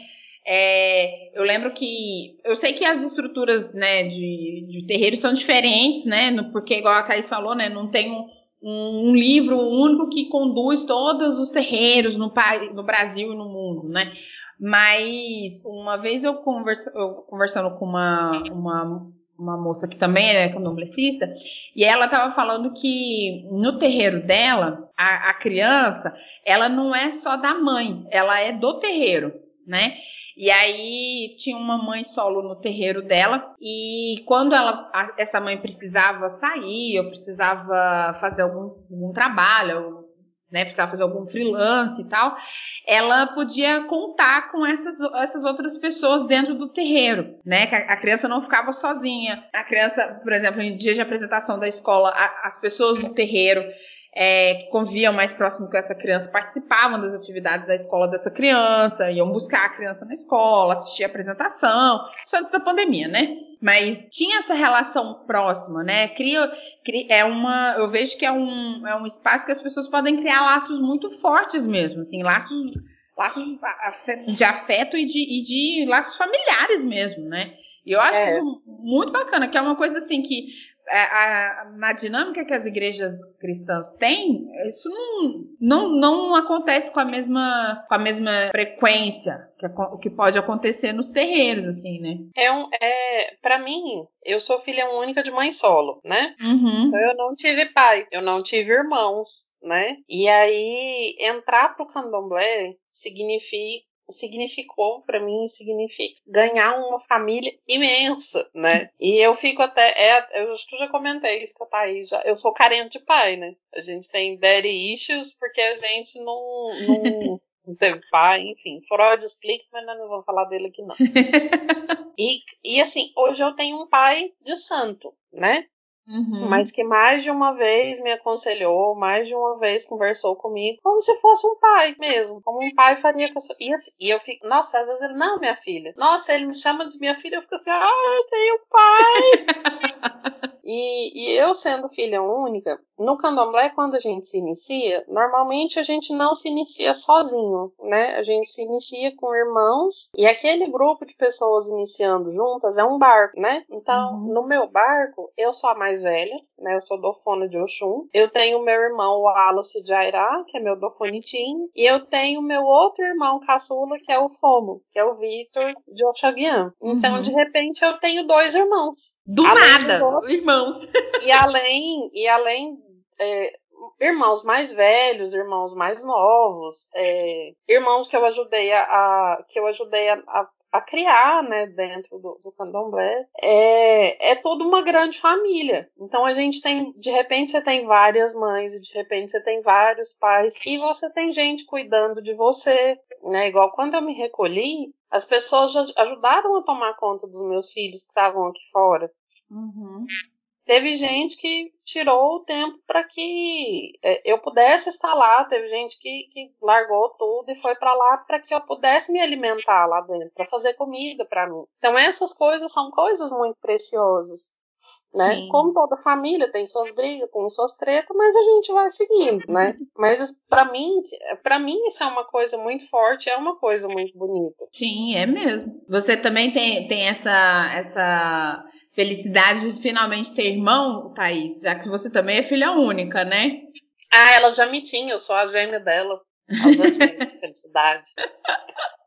É, eu lembro que. Eu sei que as estruturas né, de, de terreiro são diferentes, né? Porque, igual a Thais falou, né? Não tem um, um, um livro único que conduz todos os terreiros no, no Brasil e no mundo, né? Mas uma vez eu, conversa, eu conversando com uma, uma, uma moça que também é candomblessista, e ela estava falando que no terreiro dela, a, a criança, ela não é só da mãe, ela é do terreiro, né? E aí tinha uma mãe solo no terreiro dela e quando ela essa mãe precisava sair, ou precisava fazer algum, algum trabalho, né, precisava fazer algum freelance e tal, ela podia contar com essas, essas outras pessoas dentro do terreiro, né, que a, a criança não ficava sozinha. A criança, por exemplo, em dia de apresentação da escola, a, as pessoas do terreiro é, que conviviam mais próximo com essa criança participavam das atividades da escola dessa criança, iam buscar a criança na escola, assistir a apresentação, isso antes da pandemia, né? Mas tinha essa relação próxima, né? Cria, cria, é uma, eu vejo que é um, é um espaço que as pessoas podem criar laços muito fortes mesmo, assim, laços, laços de afeto e de, e de laços familiares mesmo, né? E eu acho é. muito bacana, que é uma coisa assim que é, a, na dinâmica que as igrejas cristãs têm, isso não, não, não acontece com a mesma, com a mesma frequência que, o que pode acontecer nos terreiros, assim, né? É um, é, para mim, eu sou filha única de mãe solo, né? Uhum. Então eu não tive pai, eu não tive irmãos, né? E aí entrar pro candomblé significa significou para mim significa ganhar uma família imensa, né? E eu fico até é, eu acho que eu já comentei isso tá aí já. Eu sou carente de pai, né? A gente tem daddy issues porque a gente não, não não teve pai, enfim, Freud explica, mas não vamos falar dele aqui não. e, e assim, hoje eu tenho um pai de santo, né? Uhum. Mas que mais de uma vez me aconselhou, mais de uma vez conversou comigo, como se fosse um pai mesmo, como um pai faria com a sua... e, assim, e eu fico, nossa, às vezes ele, não, minha filha. Nossa, ele me chama de minha filha, eu fico assim, ah, eu tenho pai. e, e eu sendo filha única, no candomblé, quando a gente se inicia, normalmente a gente não se inicia sozinho, né? A gente se inicia com irmãos e aquele grupo de pessoas iniciando juntas é um barco, né? Então, uhum. no meu barco, eu sou a mais velha, né? Eu sou dofona de Oxum. Eu tenho meu irmão, o Wallace de Airá, que é meu dofonitim. E eu tenho meu outro irmão caçula, que é o Fomo, que é o Victor de Oxaguian. Então, uhum. de repente, eu tenho dois irmãos. Do nada, irmãos. E além, e além é, irmãos mais velhos, irmãos mais novos, é, irmãos que eu ajudei a, a que eu ajudei a, a, a, criar, né, dentro do, do candomblé, é, é toda uma grande família. Então a gente tem, de repente você tem várias mães e de repente você tem vários pais e você tem gente cuidando de você, né? Igual quando eu me recolhi, as pessoas ajudaram a tomar conta dos meus filhos que estavam aqui fora. Uhum teve gente que tirou o tempo para que é, eu pudesse estar lá, teve gente que, que largou tudo e foi para lá para que eu pudesse me alimentar lá dentro, para fazer comida para mim. Então essas coisas são coisas muito preciosas. Né? Sim. Como toda família tem suas brigas, tem suas tretas, mas a gente vai seguindo, né? Mas para mim, para mim isso é uma coisa muito forte, é uma coisa muito bonita. Sim, é mesmo. Você também tem, tem essa essa felicidade de finalmente ter irmão, Thaís, já que você também é filha única, né? Ah, ela já me tinha, eu sou a gêmea dela. As outras felicidade.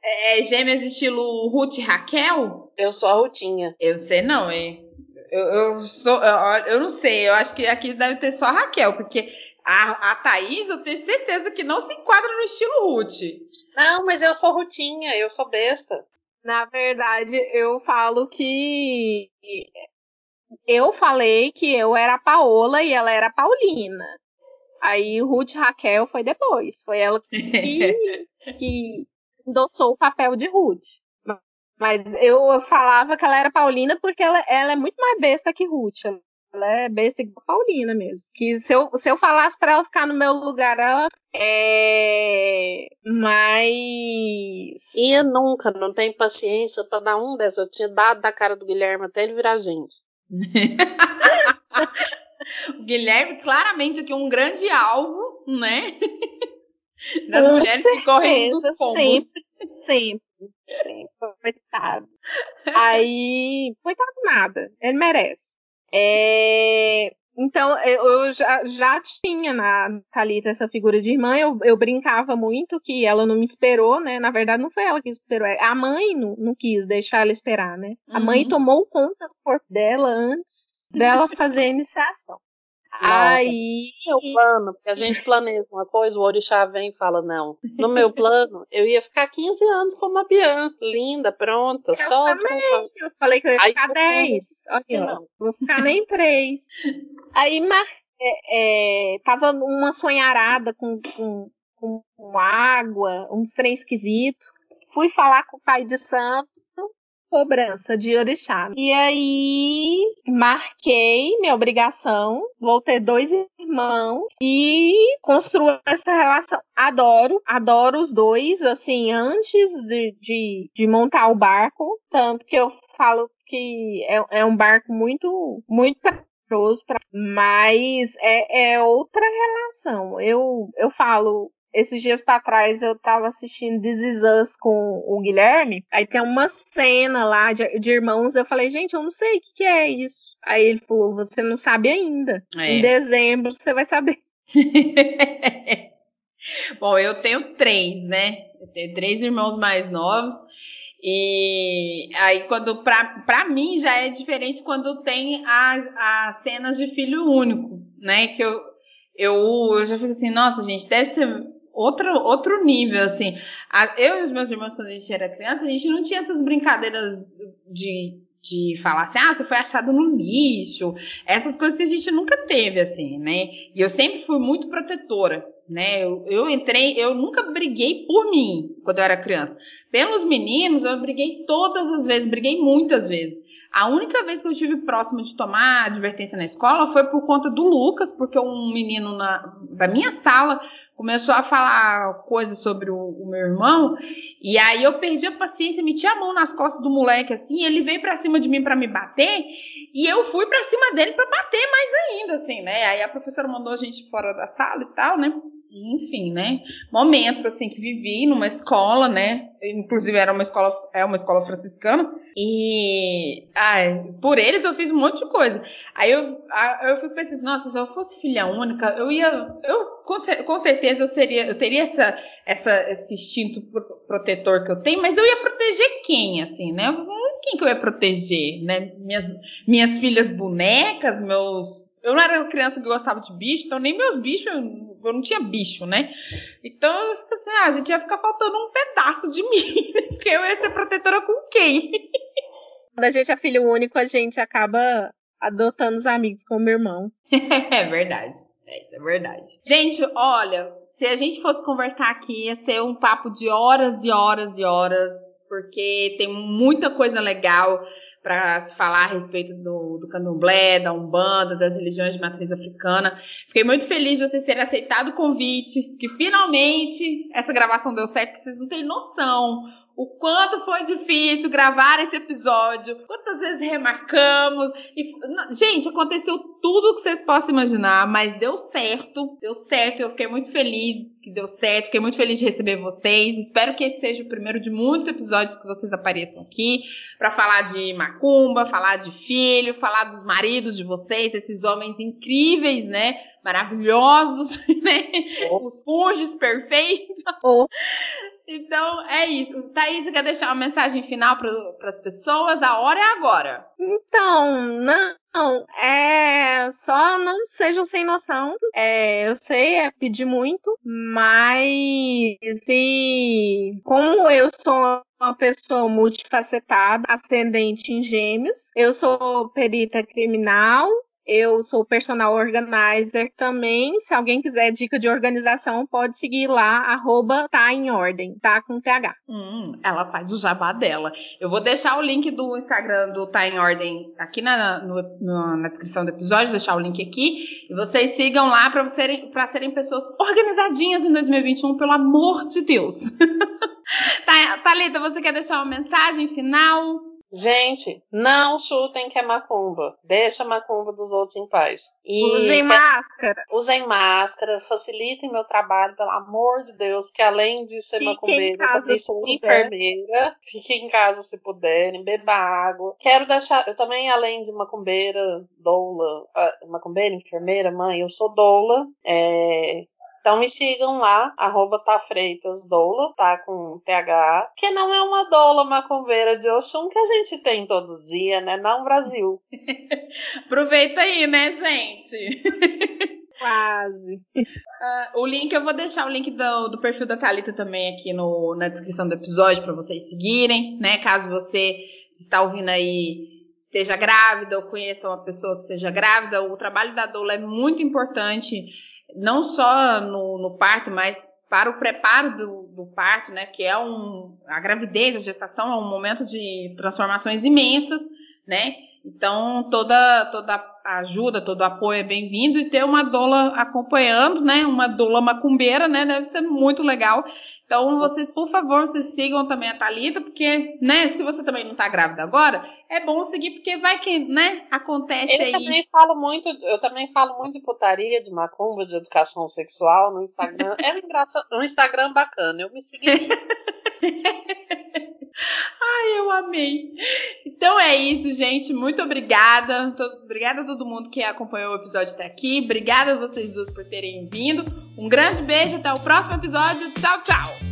É, é, gêmeas estilo Ruth e Raquel? Eu sou a Rutinha. Eu sei não, hein? Eu, eu, sou, eu, eu não sei, eu acho que aqui deve ter só a Raquel, porque a, a Thaís, eu tenho certeza que não se enquadra no estilo Ruth. Não, mas eu sou Rutinha, eu sou besta. Na verdade, eu falo que eu falei que eu era a Paola e ela era a Paulina. Aí Ruth Raquel foi depois. Foi ela que, que endossou o papel de Ruth. Mas eu falava que ela era Paulina porque ela, ela é muito mais besta que Ruth. Ela é besta igual Paulina mesmo. Que se eu, se eu falasse para ela ficar no meu lugar, ela é. Mas. Ia nunca, não tem paciência para dar um desses. Eu tinha dado da cara do Guilherme até ele virar gente. o Guilherme, claramente, aqui um grande alvo, né? Das Com mulheres certeza, que correm dos pombos. Sempre, sempre. sempre. Coitado. Aí, coitado nada. Ele merece. É, então, eu já, já tinha na Thalita essa figura de irmã, eu, eu brincava muito que ela não me esperou, né? Na verdade, não foi ela que esperou, é, a mãe não, não quis deixar ela esperar, né? A mãe uhum. tomou conta do corpo dela antes dela fazer a iniciação. Nossa, Aí. Meu plano, porque a gente planeja uma coisa, o orixá vem e fala: não. No meu plano, eu ia ficar 15 anos como a Bianca, linda, pronta, eu só. Também. Eu falei que eu ia Aí, ficar 10. Olha, não. vou ficar nem 3. Aí mar... é, é, tava uma sonharada com, com, com água, uns trem esquisitos. Fui falar com o pai de santo cobrança de orixá. E aí marquei minha obrigação, vou ter dois irmãos e construo essa relação. Adoro, adoro os dois, assim, antes de, de, de montar o barco, tanto que eu falo que é, é um barco muito, muito Pra, mas é, é outra relação. Eu, eu falo, esses dias para trás eu tava assistindo This Is Us com o Guilherme. Aí tem uma cena lá de, de irmãos. Eu falei, gente, eu não sei o que, que é isso. Aí ele falou, você não sabe ainda. É. Em dezembro você vai saber. Bom, eu tenho três, né? Eu tenho três irmãos mais novos. E aí, quando pra, pra mim já é diferente quando tem as, as cenas de filho único, né? Que eu, eu, eu já fico assim, nossa, gente, deve ser outro, outro nível, assim. eu e os meus irmãos, quando a gente era criança, a gente não tinha essas brincadeiras de, de falar assim, ah, você foi achado no lixo. Essas coisas que a gente nunca teve, assim, né? E eu sempre fui muito protetora, né? Eu, eu entrei, eu nunca briguei por mim quando eu era criança. Pelos meninos, eu briguei todas as vezes, briguei muitas vezes. A única vez que eu estive próximo de tomar advertência na escola foi por conta do Lucas, porque um menino na, da minha sala começou a falar coisas sobre o, o, meu irmão, e aí eu perdi a paciência, meti a mão nas costas do moleque assim, ele veio para cima de mim para me bater, e eu fui para cima dele para bater mais ainda, assim, né? Aí a professora mandou a gente fora da sala e tal, né? Enfim, né? Momentos assim que vivi numa escola, né? Inclusive era uma escola, é uma escola franciscana. E ai, por eles eu fiz um monte de coisa. Aí eu, eu fico pensando, nossa, se eu fosse filha única, eu ia, eu com, certeza eu seria, eu teria essa, essa, esse instinto protetor que eu tenho, mas eu ia proteger quem, assim, né? Quem que eu ia proteger, né? Minhas, minhas filhas bonecas, meus eu não era criança que gostava de bicho, então nem meus bichos, eu não tinha bicho, né? Então eu fico assim, ah, a gente ia ficar faltando um pedaço de mim, porque eu ia ser protetora com quem? Quando a gente é filho único, a gente acaba adotando os amigos como irmão. é verdade. É, isso é verdade. Gente, olha, se a gente fosse conversar aqui, ia ser um papo de horas e horas e horas, porque tem muita coisa legal para se falar a respeito do, do candomblé, da umbanda, das religiões de matriz africana. Fiquei muito feliz de vocês terem aceitado o convite, que finalmente essa gravação deu certo, que vocês não têm noção o quanto foi difícil gravar esse episódio, quantas vezes remarcamos. E, gente, aconteceu tudo o que vocês possam imaginar, mas deu certo, deu certo. Eu fiquei muito feliz que deu certo, fiquei muito feliz de receber vocês. Espero que esse seja o primeiro de muitos episódios que vocês apareçam aqui para falar de macumba, falar de filho, falar dos maridos de vocês, esses homens incríveis, né? Maravilhosos, né? Oh. Os fungos perfeitos. Oh. Então é isso. Thaís, quer deixar uma mensagem final para as pessoas? A hora é agora. Então, não, é só não sejam sem noção. É, eu sei, é pedir muito, mas se como eu sou uma pessoa multifacetada, ascendente em gêmeos, eu sou perita criminal, eu sou personal organizer também. Se alguém quiser dica de organização, pode seguir lá, arroba tá em ordem, tá com TH. Hum, ela faz o jabá dela. Eu vou deixar o link do Instagram do Tá em Ordem aqui na, no, no, na descrição do episódio, deixar o link aqui. E vocês sigam lá para serem, serem pessoas organizadinhas em 2021, pelo amor de Deus. tá, Thalita, você quer deixar uma mensagem final? Gente, não chutem que é macumba. Deixa a macumba dos outros em paz. E usem máscara. Usem máscara, facilitem meu trabalho, pelo amor de Deus, porque além de ser Fique macumbeira, eu também sou enfermeira. Fiquem em casa se puderem, beba água. Quero deixar, eu também, além de macumbeira, doula, uh, macumbeira, enfermeira, mãe, eu sou doula. É, então me sigam lá, arroba tafreitasdoula, tá com TH, que não é uma doula macumbeira de Oxum que a gente tem todo dia, né? Não, Brasil. Aproveita aí, né, gente? Quase. Uh, o link, eu vou deixar o link do, do perfil da Thalita também aqui no, na descrição do episódio para vocês seguirem, né? Caso você está ouvindo aí esteja grávida ou conheça uma pessoa que esteja grávida, o trabalho da doula é muito importante não só no, no parto, mas para o preparo do, do, parto, né, que é um a gravidez, a gestação é um momento de transformações imensas, né? Então toda toda ajuda, todo apoio é bem-vindo e ter uma doula acompanhando, né? Uma doula macumbeira, né? Deve ser muito legal. Então, vocês, por favor, vocês sigam também a Thalita, porque, né, se você também não tá grávida agora, é bom seguir, porque vai que, né, acontece eu aí. Também falo muito, eu também falo muito de putaria, de macumba, de educação sexual no Instagram. É um, engraçado, um Instagram bacana, eu me segui. Ai, eu amei. Então é isso, gente. Muito obrigada. Obrigada a todo mundo que acompanhou o episódio até aqui. Obrigada a vocês duas por terem vindo. Um grande beijo. Até o próximo episódio. Tchau, tchau.